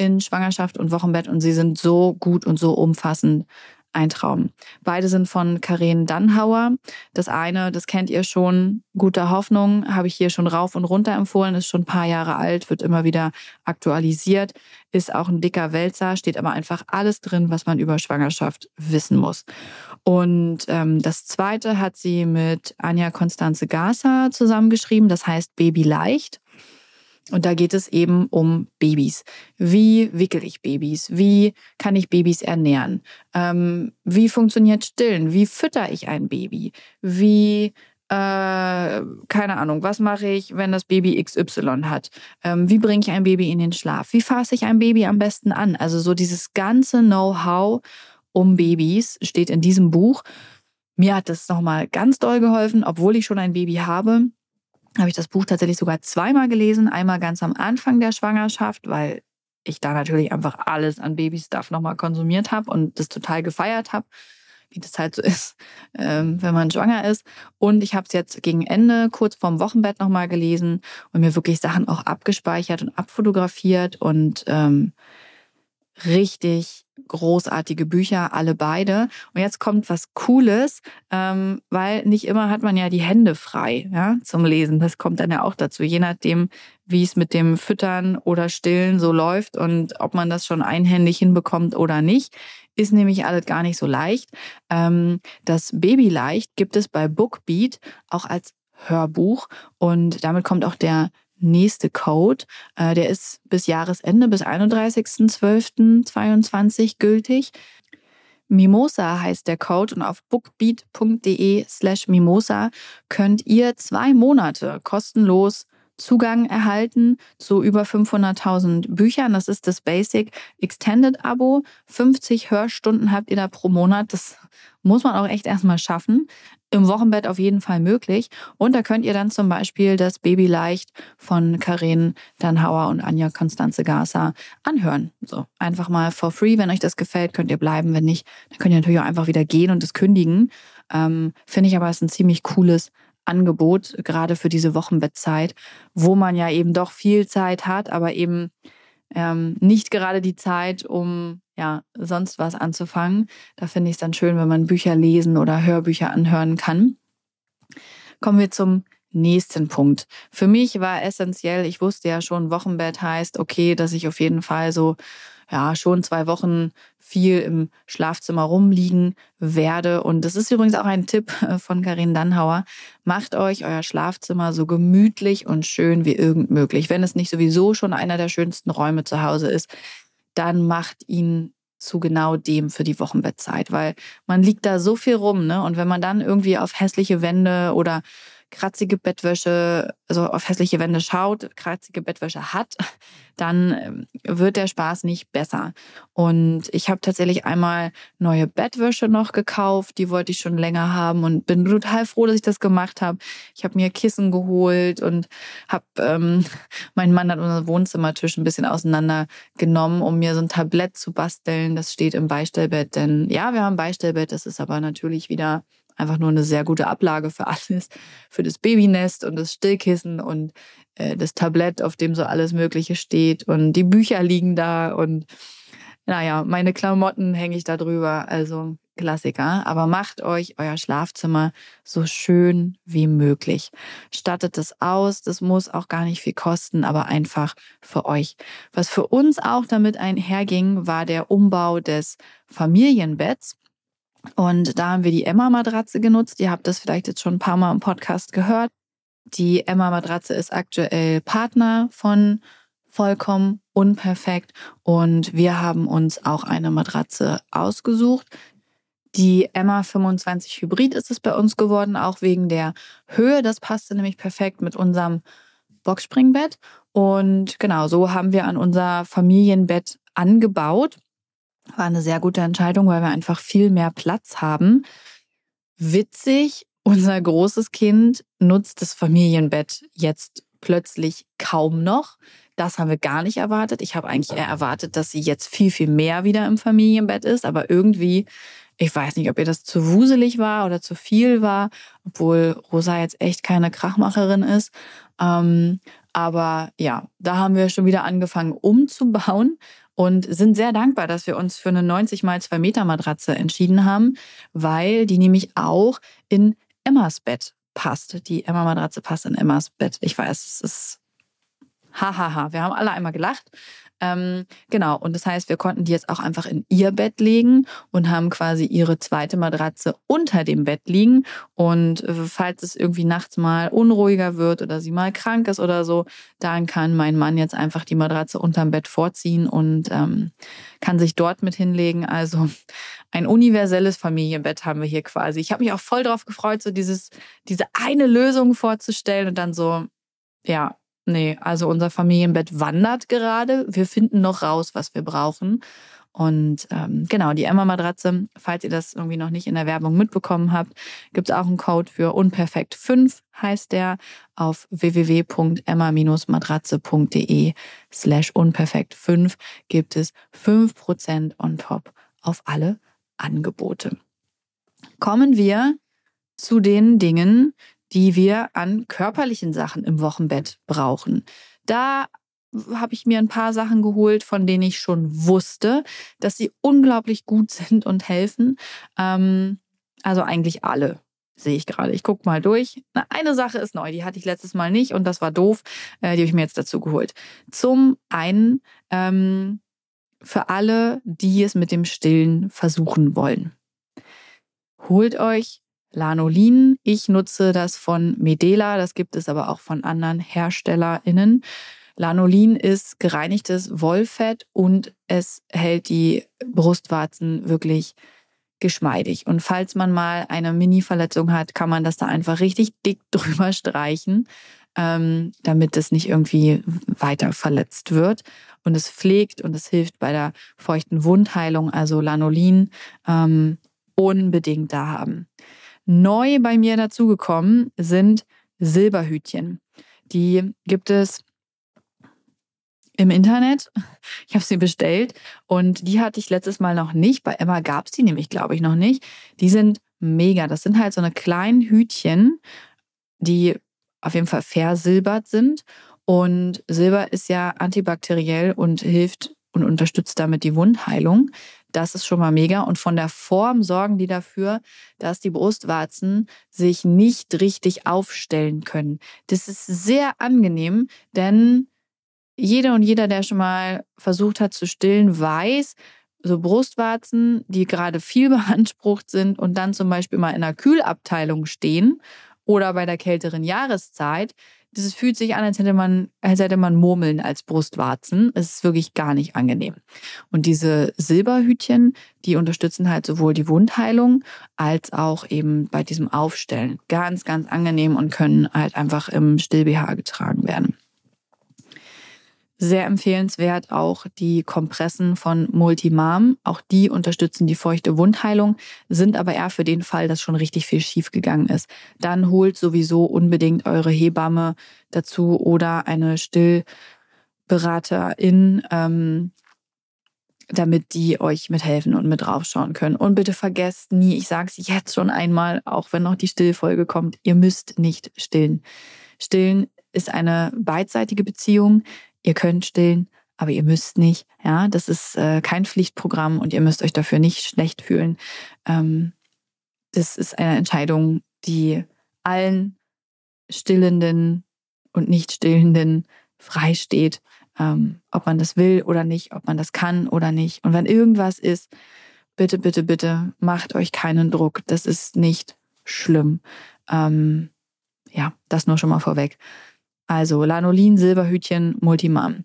in Schwangerschaft und Wochenbett und sie sind so gut und so umfassend, ein Traum. Beide sind von Karen Dannhauer. Das eine, das kennt ihr schon, Gute Hoffnung, habe ich hier schon rauf und runter empfohlen, ist schon ein paar Jahre alt, wird immer wieder aktualisiert, ist auch ein dicker Wälzer, steht aber einfach alles drin, was man über Schwangerschaft wissen muss. Und ähm, das zweite hat sie mit Anja Konstanze Gasser zusammengeschrieben, das heißt Baby leicht. Und da geht es eben um Babys. Wie wickel ich Babys? Wie kann ich Babys ernähren? Ähm, wie funktioniert Stillen? Wie fütter ich ein Baby? Wie, äh, keine Ahnung, was mache ich, wenn das Baby XY hat? Ähm, wie bringe ich ein Baby in den Schlaf? Wie fasse ich ein Baby am besten an? Also so dieses ganze Know-how um Babys steht in diesem Buch. Mir hat das nochmal ganz doll geholfen, obwohl ich schon ein Baby habe habe ich das Buch tatsächlich sogar zweimal gelesen. Einmal ganz am Anfang der Schwangerschaft, weil ich da natürlich einfach alles an Babystuff nochmal konsumiert habe und das total gefeiert habe, wie das halt so ist, ähm, wenn man schwanger ist. Und ich habe es jetzt gegen Ende, kurz vorm Wochenbett nochmal gelesen und mir wirklich Sachen auch abgespeichert und abfotografiert und ähm, richtig großartige Bücher, alle beide. Und jetzt kommt was Cooles, ähm, weil nicht immer hat man ja die Hände frei ja, zum Lesen. Das kommt dann ja auch dazu, je nachdem, wie es mit dem Füttern oder Stillen so läuft und ob man das schon einhändig hinbekommt oder nicht. Ist nämlich alles gar nicht so leicht. Ähm, das Babyleicht gibt es bei Bookbeat auch als Hörbuch und damit kommt auch der nächste Code. Äh, der ist bis Jahresende, bis 31.12.22 gültig. Mimosa heißt der Code und auf bookbeat.de slash mimosa könnt ihr zwei Monate kostenlos Zugang erhalten zu über 500.000 Büchern. Das ist das Basic Extended Abo. 50 Hörstunden habt ihr da pro Monat. Das muss man auch echt erstmal schaffen. Im Wochenbett auf jeden Fall möglich. Und da könnt ihr dann zum Beispiel das Baby leicht von Karen Danhauer und Anja Konstanze Gasser anhören. So, einfach mal for free. Wenn euch das gefällt, könnt ihr bleiben. Wenn nicht, dann könnt ihr natürlich auch einfach wieder gehen und es kündigen. Ähm, Finde ich aber, ist ein ziemlich cooles Angebot, gerade für diese Wochenbettzeit, wo man ja eben doch viel Zeit hat, aber eben ähm, nicht gerade die Zeit, um ja sonst was anzufangen. Da finde ich es dann schön, wenn man Bücher lesen oder Hörbücher anhören kann. Kommen wir zum nächsten Punkt. Für mich war essentiell, ich wusste ja schon, Wochenbett heißt, okay, dass ich auf jeden Fall so ja schon zwei Wochen viel im Schlafzimmer rumliegen werde. Und das ist übrigens auch ein Tipp äh, von Karin Dannhauer. Macht euch euer Schlafzimmer so gemütlich und schön wie irgend möglich. Wenn es nicht sowieso schon einer der schönsten Räume zu Hause ist, dann macht ihn zu genau dem für die Wochenbettzeit, weil man liegt da so viel rum, ne? Und wenn man dann irgendwie auf hässliche Wände oder kratzige Bettwäsche, also auf hässliche Wände schaut, kratzige Bettwäsche hat, dann ähm, wird der Spaß nicht besser. Und ich habe tatsächlich einmal neue Bettwäsche noch gekauft, die wollte ich schon länger haben und bin total froh, dass ich das gemacht habe. Ich habe mir Kissen geholt und habe ähm, mein Mann hat unser Wohnzimmertisch ein bisschen auseinandergenommen, um mir so ein Tablett zu basteln. Das steht im Beistellbett, denn ja, wir haben Beistellbett, das ist aber natürlich wieder einfach nur eine sehr gute Ablage für alles, für das Babynest und das Stillkissen und äh, das Tablett, auf dem so alles Mögliche steht und die Bücher liegen da und naja, meine Klamotten hänge ich da drüber, also Klassiker. Aber macht euch euer Schlafzimmer so schön wie möglich. Stattet es aus, das muss auch gar nicht viel kosten, aber einfach für euch. Was für uns auch damit einherging, war der Umbau des Familienbetts. Und da haben wir die Emma-Matratze genutzt. Ihr habt das vielleicht jetzt schon ein paar Mal im Podcast gehört. Die Emma-Matratze ist aktuell Partner von Vollkommen Unperfekt und wir haben uns auch eine Matratze ausgesucht. Die Emma 25 Hybrid ist es bei uns geworden, auch wegen der Höhe. Das passte nämlich perfekt mit unserem Boxspringbett. Und genau, so haben wir an unser Familienbett angebaut. War eine sehr gute Entscheidung, weil wir einfach viel mehr Platz haben. Witzig, unser großes Kind nutzt das Familienbett jetzt plötzlich kaum noch. Das haben wir gar nicht erwartet. Ich habe eigentlich eher erwartet, dass sie jetzt viel, viel mehr wieder im Familienbett ist. Aber irgendwie, ich weiß nicht, ob ihr das zu wuselig war oder zu viel war, obwohl Rosa jetzt echt keine Krachmacherin ist. Ähm, aber ja, da haben wir schon wieder angefangen umzubauen und sind sehr dankbar, dass wir uns für eine 90 mal 2 Meter Matratze entschieden haben, weil die nämlich auch in Emmas Bett passt. Die Emma-Matratze passt in Emmas Bett. Ich weiß, es ist hahaha. Wir haben alle einmal gelacht. Ähm, genau, und das heißt, wir konnten die jetzt auch einfach in ihr Bett legen und haben quasi ihre zweite Matratze unter dem Bett liegen. Und äh, falls es irgendwie nachts mal unruhiger wird oder sie mal krank ist oder so, dann kann mein Mann jetzt einfach die Matratze unterm Bett vorziehen und ähm, kann sich dort mit hinlegen. Also ein universelles Familienbett haben wir hier quasi. Ich habe mich auch voll drauf gefreut, so dieses, diese eine Lösung vorzustellen und dann so, ja, Nee, also unser Familienbett wandert gerade. Wir finden noch raus, was wir brauchen. Und ähm, genau, die Emma-Matratze, falls ihr das irgendwie noch nicht in der Werbung mitbekommen habt, gibt es auch einen Code für unperfekt 5, heißt der, auf www.emma-matratze.de slash unperfekt 5 gibt es 5% on top auf alle Angebote. Kommen wir zu den Dingen, die wir an körperlichen Sachen im Wochenbett brauchen. Da habe ich mir ein paar Sachen geholt, von denen ich schon wusste, dass sie unglaublich gut sind und helfen. Ähm, also eigentlich alle sehe ich gerade. Ich gucke mal durch. eine Sache ist neu, die hatte ich letztes Mal nicht und das war doof. Äh, die habe ich mir jetzt dazu geholt. Zum einen ähm, für alle, die es mit dem Stillen versuchen wollen. Holt euch Lanolin. Ich nutze das von Medela, das gibt es aber auch von anderen HerstellerInnen. Lanolin ist gereinigtes Wollfett und es hält die Brustwarzen wirklich geschmeidig. Und falls man mal eine Mini-Verletzung hat, kann man das da einfach richtig dick drüber streichen, ähm, damit es nicht irgendwie weiter verletzt wird. Und es pflegt und es hilft bei der feuchten Wundheilung. Also Lanolin ähm, unbedingt da haben. Neu bei mir dazugekommen sind Silberhütchen. Die gibt es im Internet. Ich habe sie bestellt und die hatte ich letztes Mal noch nicht. Bei Emma gab es die nämlich, glaube ich, noch nicht. Die sind mega. Das sind halt so eine kleinen Hütchen, die auf jeden Fall versilbert sind Und Silber ist ja antibakteriell und hilft und unterstützt damit die Wundheilung. Das ist schon mal mega. Und von der Form sorgen die dafür, dass die Brustwarzen sich nicht richtig aufstellen können. Das ist sehr angenehm, denn jeder und jeder, der schon mal versucht hat zu stillen, weiß, so Brustwarzen, die gerade viel beansprucht sind und dann zum Beispiel mal in einer Kühlabteilung stehen oder bei der kälteren Jahreszeit, das fühlt sich an, als hätte man, als hätte man Murmeln als Brustwarzen. Es ist wirklich gar nicht angenehm. Und diese Silberhütchen, die unterstützen halt sowohl die Wundheilung als auch eben bei diesem Aufstellen. Ganz, ganz angenehm und können halt einfach im Still-BH getragen werden. Sehr empfehlenswert auch die Kompressen von Multimam. Auch die unterstützen die feuchte Wundheilung, sind aber eher für den Fall, dass schon richtig viel schiefgegangen ist. Dann holt sowieso unbedingt eure Hebamme dazu oder eine Stillberaterin, ähm, damit die euch mithelfen und mit draufschauen können. Und bitte vergesst nie, ich sage es jetzt schon einmal, auch wenn noch die Stillfolge kommt, ihr müsst nicht stillen. Stillen ist eine beidseitige Beziehung. Ihr könnt stillen, aber ihr müsst nicht. Ja, das ist äh, kein Pflichtprogramm und ihr müsst euch dafür nicht schlecht fühlen. Ähm, das ist eine Entscheidung, die allen Stillenden und nicht Stillenden freisteht, ähm, ob man das will oder nicht, ob man das kann oder nicht. Und wenn irgendwas ist, bitte, bitte, bitte macht euch keinen Druck. Das ist nicht schlimm. Ähm, ja, das nur schon mal vorweg. Also Lanolin, Silberhütchen, Multimam.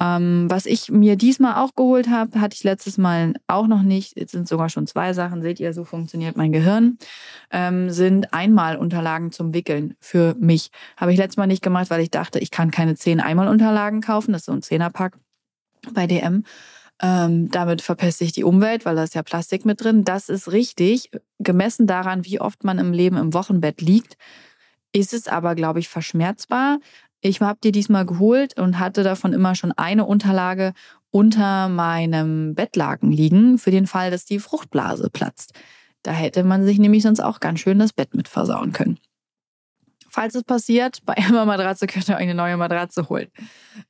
Ähm, was ich mir diesmal auch geholt habe, hatte ich letztes Mal auch noch nicht. Jetzt sind sogar schon zwei Sachen. Seht ihr, so funktioniert mein Gehirn. Ähm, sind Einmalunterlagen zum Wickeln für mich. Habe ich letztes Mal nicht gemacht, weil ich dachte, ich kann keine zehn Einmalunterlagen kaufen. Das ist so ein Zehnerpack bei DM. Ähm, damit verpeste ich die Umwelt, weil da ist ja Plastik mit drin. Das ist richtig. Gemessen daran, wie oft man im Leben im Wochenbett liegt, ist es aber, glaube ich, verschmerzbar. Ich habe die diesmal geholt und hatte davon immer schon eine Unterlage unter meinem Bettlaken liegen, für den Fall, dass die Fruchtblase platzt. Da hätte man sich nämlich sonst auch ganz schön das Bett mit versauen können. Falls es passiert, bei Emma Matratze könnt ihr euch eine neue Matratze holen.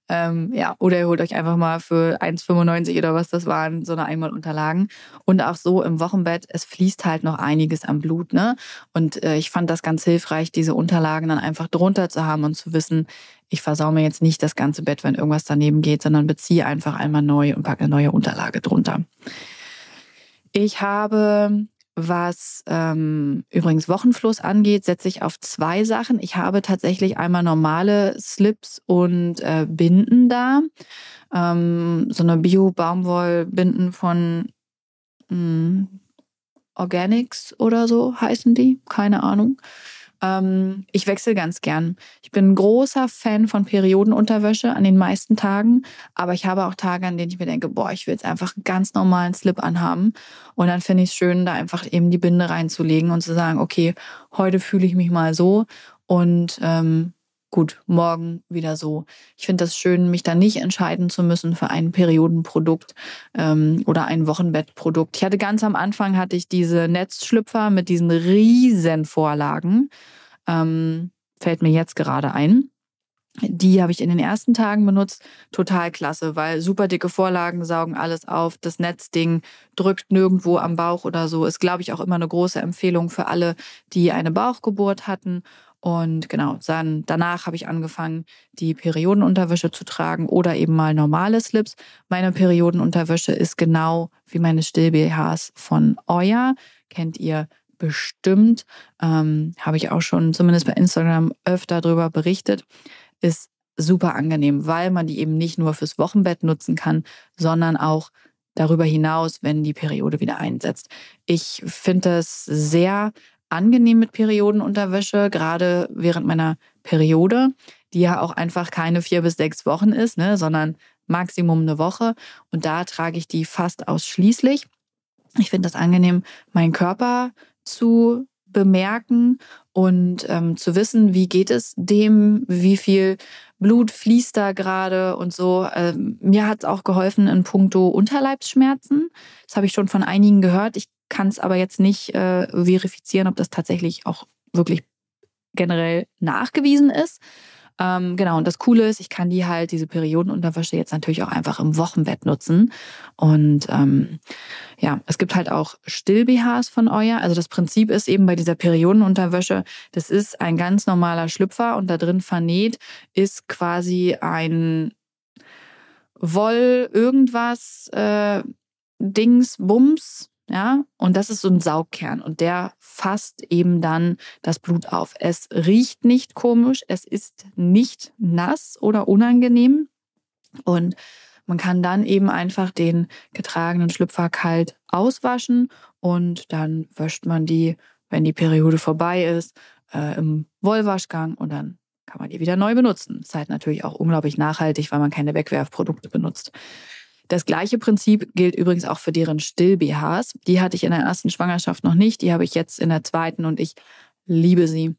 Ähm, ja, oder ihr holt euch einfach mal für 1,95 oder was das waren, so eine Einmalunterlagen. Und auch so im Wochenbett, es fließt halt noch einiges am Blut, ne? Und äh, ich fand das ganz hilfreich, diese Unterlagen dann einfach drunter zu haben und zu wissen, ich versau mir jetzt nicht das ganze Bett, wenn irgendwas daneben geht, sondern beziehe einfach einmal neu und packe eine neue Unterlage drunter. Ich habe was ähm, übrigens Wochenfluss angeht, setze ich auf zwei Sachen. Ich habe tatsächlich einmal normale Slips und äh, Binden da. Ähm, so eine Bio-Baumwollbinden von mh, hm, Organics oder so heißen die. Keine Ahnung. Ähm, ich wechsle ganz gern. Ich bin ein großer Fan von Periodenunterwäsche an den meisten Tagen, aber ich habe auch Tage, an denen ich mir denke, boah, ich will jetzt einfach ganz normalen Slip anhaben. Und dann finde ich es schön, da einfach eben die Binde reinzulegen und zu sagen, okay, heute fühle ich mich mal so und ähm, gut, morgen wieder so. Ich finde das schön, mich da nicht entscheiden zu müssen für ein Periodenprodukt ähm, oder ein Wochenbettprodukt. Ich hatte ganz am Anfang hatte ich diese Netzschlüpfer mit diesen riesen Vorlagen. Ähm, fällt mir jetzt gerade ein. Die habe ich in den ersten Tagen benutzt. Total klasse, weil super dicke Vorlagen saugen alles auf. Das Netzding drückt nirgendwo am Bauch oder so. Ist, glaube ich, auch immer eine große Empfehlung für alle, die eine Bauchgeburt hatten und genau, dann, danach habe ich angefangen, die Periodenunterwäsche zu tragen oder eben mal normale Slips. Meine Periodenunterwäsche ist genau wie meine Still-BHs von Oya. Kennt ihr bestimmt. Ähm, habe ich auch schon zumindest bei Instagram öfter darüber berichtet. Ist super angenehm, weil man die eben nicht nur fürs Wochenbett nutzen kann, sondern auch darüber hinaus, wenn die Periode wieder einsetzt. Ich finde es sehr angenehm mit Periodenunterwäsche, gerade während meiner Periode, die ja auch einfach keine vier bis sechs Wochen ist, ne, sondern Maximum eine Woche. Und da trage ich die fast ausschließlich. Ich finde das angenehm, meinen Körper zu bemerken und ähm, zu wissen, wie geht es dem, wie viel Blut fließt da gerade und so. Ähm, mir hat es auch geholfen in puncto Unterleibsschmerzen. Das habe ich schon von einigen gehört. Ich kann es aber jetzt nicht äh, verifizieren, ob das tatsächlich auch wirklich generell nachgewiesen ist. Ähm, genau, und das Coole ist, ich kann die halt, diese Periodenunterwäsche jetzt natürlich auch einfach im Wochenbett nutzen. Und ähm, ja, es gibt halt auch Still-BHs von euer. Also das Prinzip ist eben bei dieser Periodenunterwäsche, das ist ein ganz normaler Schlüpfer und da drin vernäht ist quasi ein Woll ja, und das ist so ein Saugkern und der fasst eben dann das Blut auf. Es riecht nicht komisch, es ist nicht nass oder unangenehm und man kann dann eben einfach den getragenen Schlüpfer kalt auswaschen und dann wäscht man die, wenn die Periode vorbei ist, äh, im Wollwaschgang und dann kann man die wieder neu benutzen. Das ist halt natürlich auch unglaublich nachhaltig, weil man keine Wegwerfprodukte benutzt. Das gleiche Prinzip gilt übrigens auch für deren Still-BHs. Die hatte ich in der ersten Schwangerschaft noch nicht. Die habe ich jetzt in der zweiten und ich liebe sie.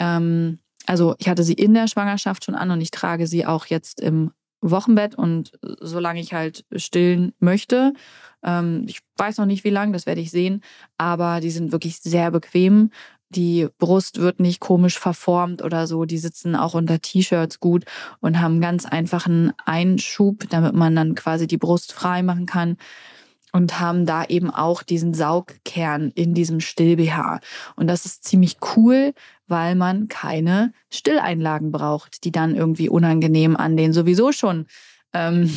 Ähm, also ich hatte sie in der Schwangerschaft schon an und ich trage sie auch jetzt im Wochenbett und solange ich halt stillen möchte. Ähm, ich weiß noch nicht wie lange, das werde ich sehen, aber die sind wirklich sehr bequem. Die Brust wird nicht komisch verformt oder so. Die sitzen auch unter T-Shirts gut und haben ganz einfachen Einschub, damit man dann quasi die Brust frei machen kann. Und haben da eben auch diesen Saugkern in diesem Still-BH. Und das ist ziemlich cool, weil man keine Stilleinlagen braucht, die dann irgendwie unangenehm an den sowieso schon ähm,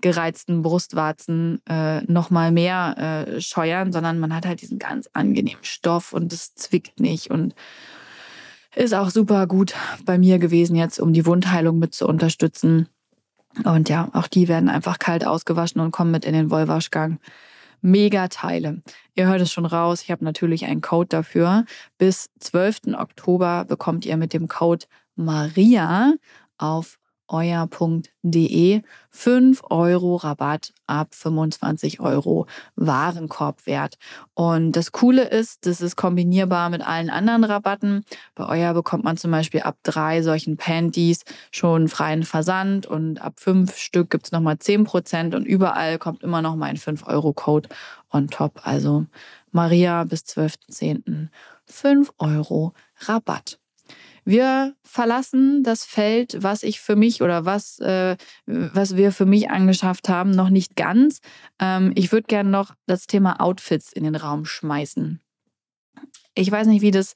gereizten Brustwarzen äh, nochmal mehr äh, scheuern, sondern man hat halt diesen ganz angenehmen Stoff und es zwickt nicht und ist auch super gut bei mir gewesen jetzt, um die Wundheilung mit zu unterstützen. Und ja, auch die werden einfach kalt ausgewaschen und kommen mit in den Wollwaschgang. Mega Teile. Ihr hört es schon raus, ich habe natürlich einen Code dafür. Bis 12. Oktober bekommt ihr mit dem Code Maria auf euer.de 5 Euro Rabatt ab 25 Euro Warenkorbwert. Und das Coole ist, das ist kombinierbar mit allen anderen Rabatten. Bei euer bekommt man zum Beispiel ab drei solchen Panties schon freien Versand und ab fünf Stück gibt es nochmal 10 Prozent und überall kommt immer noch mal ein 5 Euro Code on top. Also Maria bis 12.10. 5 Euro Rabatt. Wir verlassen das Feld, was ich für mich oder was, äh, was wir für mich angeschafft haben, noch nicht ganz. Ähm, ich würde gerne noch das Thema Outfits in den Raum schmeißen. Ich weiß nicht, wie das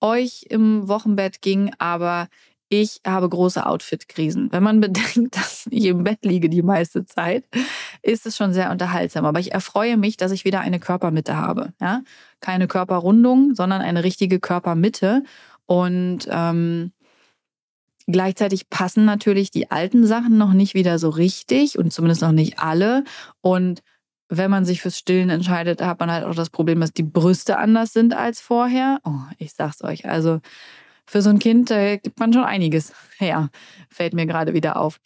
euch im Wochenbett ging, aber ich habe große Outfit-Krisen. Wenn man bedenkt, dass ich im Bett liege die meiste Zeit, ist es schon sehr unterhaltsam. Aber ich erfreue mich, dass ich wieder eine Körpermitte habe. Ja? Keine Körperrundung, sondern eine richtige Körpermitte. Und ähm, gleichzeitig passen natürlich die alten Sachen noch nicht wieder so richtig und zumindest noch nicht alle. Und wenn man sich fürs Stillen entscheidet, hat man halt auch das Problem, dass die Brüste anders sind als vorher. Oh, ich sag's euch, also für so ein Kind äh, gibt man schon einiges her, fällt mir gerade wieder auf.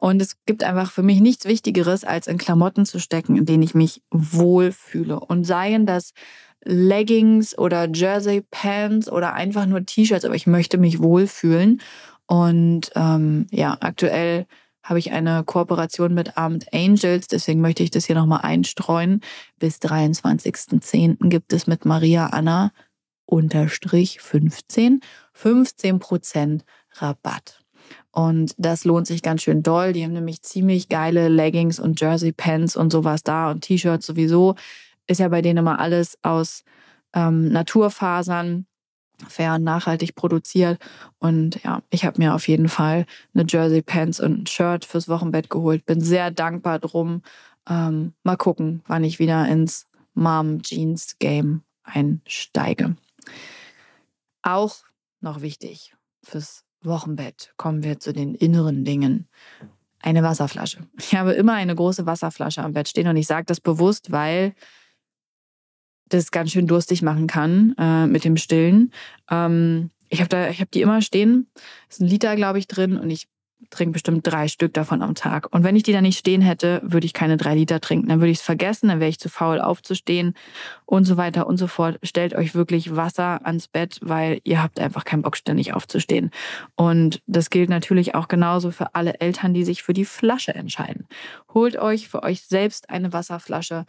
Und es gibt einfach für mich nichts Wichtigeres, als in Klamotten zu stecken, in denen ich mich wohlfühle. Und seien das Leggings oder Jersey Pants oder einfach nur T-Shirts, aber ich möchte mich wohlfühlen. Und ähm, ja, aktuell habe ich eine Kooperation mit Armed Angels, deswegen möchte ich das hier nochmal einstreuen. Bis 23.10. gibt es mit Maria Anna unterstrich 15 15 Prozent Rabatt. Und das lohnt sich ganz schön doll. Die haben nämlich ziemlich geile Leggings und Jersey Pants und sowas da und T-Shirts sowieso ist ja bei denen immer alles aus ähm, Naturfasern fair und nachhaltig produziert. Und ja, ich habe mir auf jeden Fall eine Jersey Pants und ein Shirt fürs Wochenbett geholt. Bin sehr dankbar drum. Ähm, mal gucken, wann ich wieder ins Mom Jeans Game einsteige. Auch noch wichtig fürs Wochenbett kommen wir zu den inneren Dingen. Eine Wasserflasche. Ich habe immer eine große Wasserflasche am Bett stehen und ich sage das bewusst, weil das ganz schön durstig machen kann äh, mit dem Stillen. Ähm, ich habe da, ich habe die immer stehen. Ist ein Liter, glaube ich, drin und ich trinke bestimmt drei Stück davon am Tag. Und wenn ich die da nicht stehen hätte, würde ich keine drei Liter trinken. Dann würde ich es vergessen, dann wäre ich zu faul aufzustehen und so weiter und so fort. Stellt euch wirklich Wasser ans Bett, weil ihr habt einfach keinen Bock, ständig aufzustehen. Und das gilt natürlich auch genauso für alle Eltern, die sich für die Flasche entscheiden. Holt euch für euch selbst eine Wasserflasche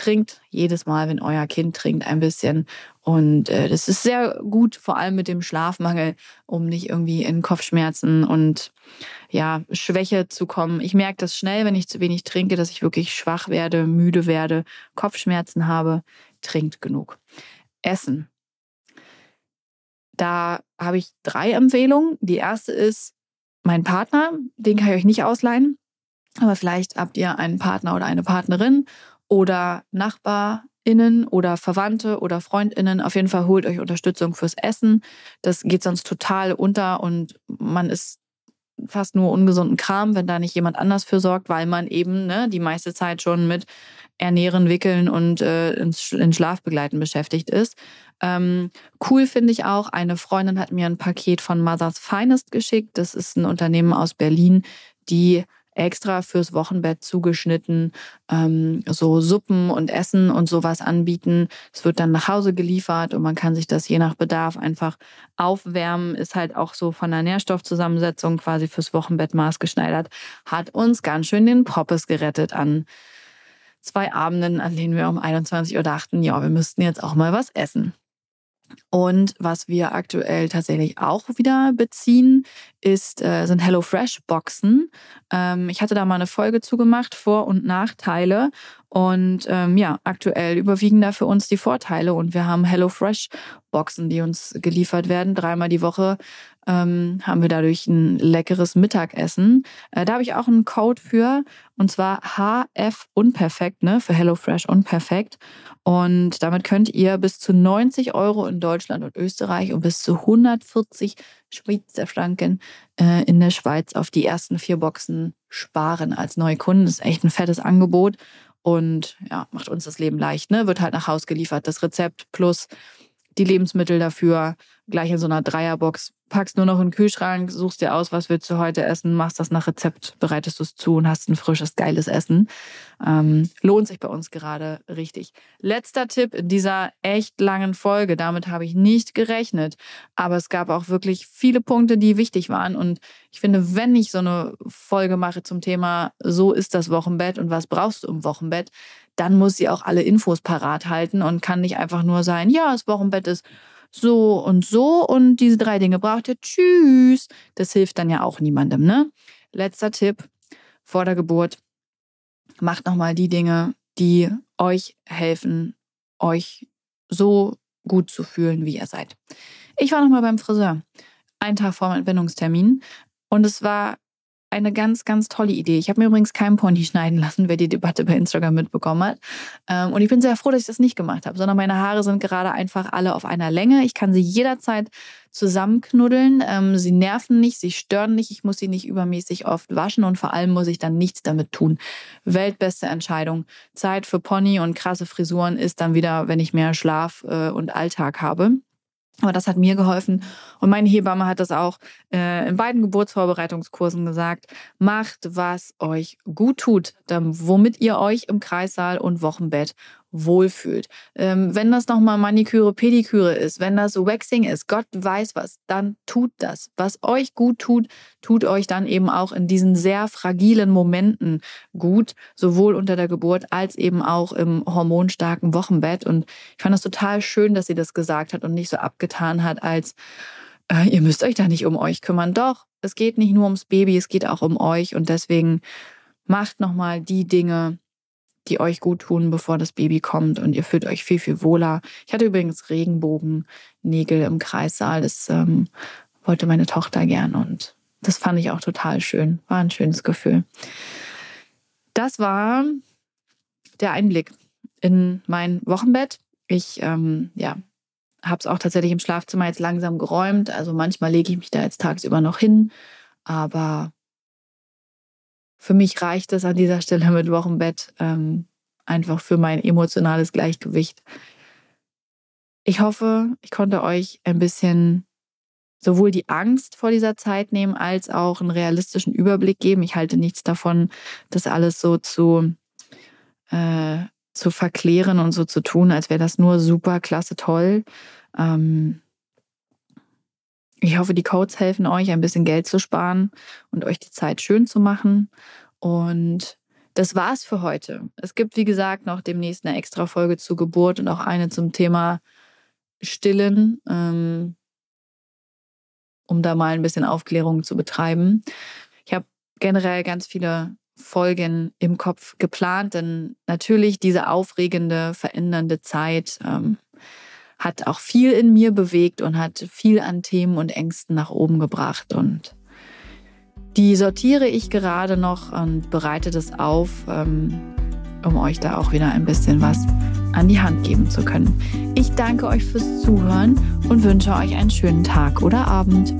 trinkt jedes Mal, wenn euer Kind trinkt, ein bisschen. Und äh, das ist sehr gut, vor allem mit dem Schlafmangel, um nicht irgendwie in Kopfschmerzen und ja, Schwäche zu kommen. Ich merke das schnell, wenn ich zu wenig trinke, dass ich wirklich schwach werde, müde werde, Kopfschmerzen habe. Trinkt genug. Essen. Da habe ich drei Empfehlungen. Die erste ist mein Partner, den kann ich euch nicht ausleihen. Aber vielleicht habt ihr einen Partner oder eine Partnerin oder NachbarInnen oder Verwandte oder FreundInnen. Auf jeden Fall holt euch Unterstützung fürs Essen. Das geht sonst total unter und man ist fast nur ungesunden Kram, wenn da nicht jemand anders für sorgt, weil man eben ne, die meiste Zeit schon mit Ernähren, Wickeln und äh, in Schlafbegleiten beschäftigt ist. Ähm, cool finde ich auch, eine Freundin hat mir ein Paket von Mother's Finest geschickt. Das ist ein Unternehmen aus Berlin, die extra fürs Wochenbett zugeschnitten ähm, so Suppen und Essen und sowas anbieten. Es wird dann nach Hause geliefert und man kann sich das je nach Bedarf einfach aufwärmen. Ist halt auch so von der Nährstoffzusammensetzung quasi fürs Wochenbett maßgeschneidert. Hat uns ganz schön den Poppes gerettet an zwei Abenden, an denen wir um 21 Uhr dachten, ja, wir müssten jetzt auch mal was essen. Und was wir aktuell tatsächlich auch wieder beziehen, ist, äh, sind HelloFresh-Boxen. Ähm, ich hatte da mal eine Folge zugemacht, Vor- und Nachteile. Und ähm, ja, aktuell überwiegen da für uns die Vorteile. Und wir haben HelloFresh-Boxen, die uns geliefert werden, dreimal die Woche ähm, haben wir dadurch ein leckeres Mittagessen. Äh, da habe ich auch einen Code für, und zwar HF Unperfekt, ne, für HelloFresh Unperfekt. Und damit könnt ihr bis zu 90 Euro in Deutschland und Österreich und bis zu 140 Schweizer Franken äh, in der Schweiz auf die ersten vier Boxen sparen als neue Kunden. Das ist echt ein fettes Angebot und ja, macht uns das Leben leicht. Ne? Wird halt nach Haus geliefert. Das Rezept plus die Lebensmittel dafür gleich in so einer Dreierbox packst nur noch in den Kühlschrank, suchst dir aus, was willst du heute essen, machst das nach Rezept, bereitest du es zu und hast ein frisches, geiles Essen. Ähm, lohnt sich bei uns gerade richtig. Letzter Tipp in dieser echt langen Folge. Damit habe ich nicht gerechnet. Aber es gab auch wirklich viele Punkte, die wichtig waren. Und ich finde, wenn ich so eine Folge mache zum Thema, so ist das Wochenbett und was brauchst du im Wochenbett, dann muss sie auch alle Infos parat halten und kann nicht einfach nur sein, ja, das Wochenbett ist so und so und diese drei Dinge braucht ihr. Tschüss. Das hilft dann ja auch niemandem, ne? Letzter Tipp vor der Geburt. Macht nochmal die Dinge, die euch helfen, euch so gut zu fühlen, wie ihr seid. Ich war nochmal beim Friseur. Einen Tag vor meinem Entbindungstermin. Und es war eine ganz, ganz tolle Idee. Ich habe mir übrigens keinen Pony schneiden lassen, wer die Debatte bei Instagram mitbekommen hat. Ähm, und ich bin sehr froh, dass ich das nicht gemacht habe, sondern meine Haare sind gerade einfach alle auf einer Länge. Ich kann sie jederzeit zusammenknuddeln. Ähm, sie nerven nicht, sie stören nicht. Ich muss sie nicht übermäßig oft waschen und vor allem muss ich dann nichts damit tun. Weltbeste Entscheidung. Zeit für Pony und krasse Frisuren ist dann wieder, wenn ich mehr Schlaf äh, und Alltag habe. Aber das hat mir geholfen. Und meine Hebamme hat das auch äh, in beiden Geburtsvorbereitungskursen gesagt. Macht, was euch gut tut, womit ihr euch im Kreissaal und Wochenbett wohlfühlt. Ähm, wenn das nochmal Maniküre, Pediküre ist, wenn das Waxing ist, Gott weiß was, dann tut das. Was euch gut tut, tut euch dann eben auch in diesen sehr fragilen Momenten gut, sowohl unter der Geburt als eben auch im hormonstarken Wochenbett. Und ich fand das total schön, dass sie das gesagt hat und nicht so abgetan hat, als äh, ihr müsst euch da nicht um euch kümmern. Doch, es geht nicht nur ums Baby, es geht auch um euch und deswegen macht nochmal die Dinge, die euch gut tun, bevor das Baby kommt und ihr fühlt euch viel, viel wohler. Ich hatte übrigens Regenbogennägel im Kreissaal. Das ähm, wollte meine Tochter gern und das fand ich auch total schön. War ein schönes Gefühl. Das war der Einblick in mein Wochenbett. Ich ähm, ja, habe es auch tatsächlich im Schlafzimmer jetzt langsam geräumt. Also manchmal lege ich mich da jetzt tagsüber noch hin, aber für mich reicht es an dieser Stelle mit Wochenbett ähm, einfach für mein emotionales Gleichgewicht. Ich hoffe, ich konnte euch ein bisschen sowohl die Angst vor dieser Zeit nehmen, als auch einen realistischen Überblick geben. Ich halte nichts davon, das alles so zu, äh, zu verklären und so zu tun, als wäre das nur super, klasse, toll. Ähm, ich hoffe, die Codes helfen euch, ein bisschen Geld zu sparen und euch die Zeit schön zu machen. Und das war's für heute. Es gibt, wie gesagt, noch demnächst eine extra Folge zur Geburt und auch eine zum Thema Stillen, ähm, um da mal ein bisschen Aufklärung zu betreiben. Ich habe generell ganz viele Folgen im Kopf geplant, denn natürlich diese aufregende, verändernde Zeit ähm, hat auch viel in mir bewegt und hat viel an Themen und Ängsten nach oben gebracht. Und die sortiere ich gerade noch und bereite das auf, ähm, um euch da auch wieder ein bisschen was an die Hand geben zu können. Ich danke euch fürs Zuhören und wünsche euch einen schönen Tag oder Abend.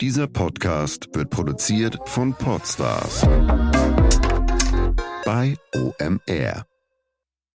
Dieser Podcast wird produziert von Podstars bei OMR.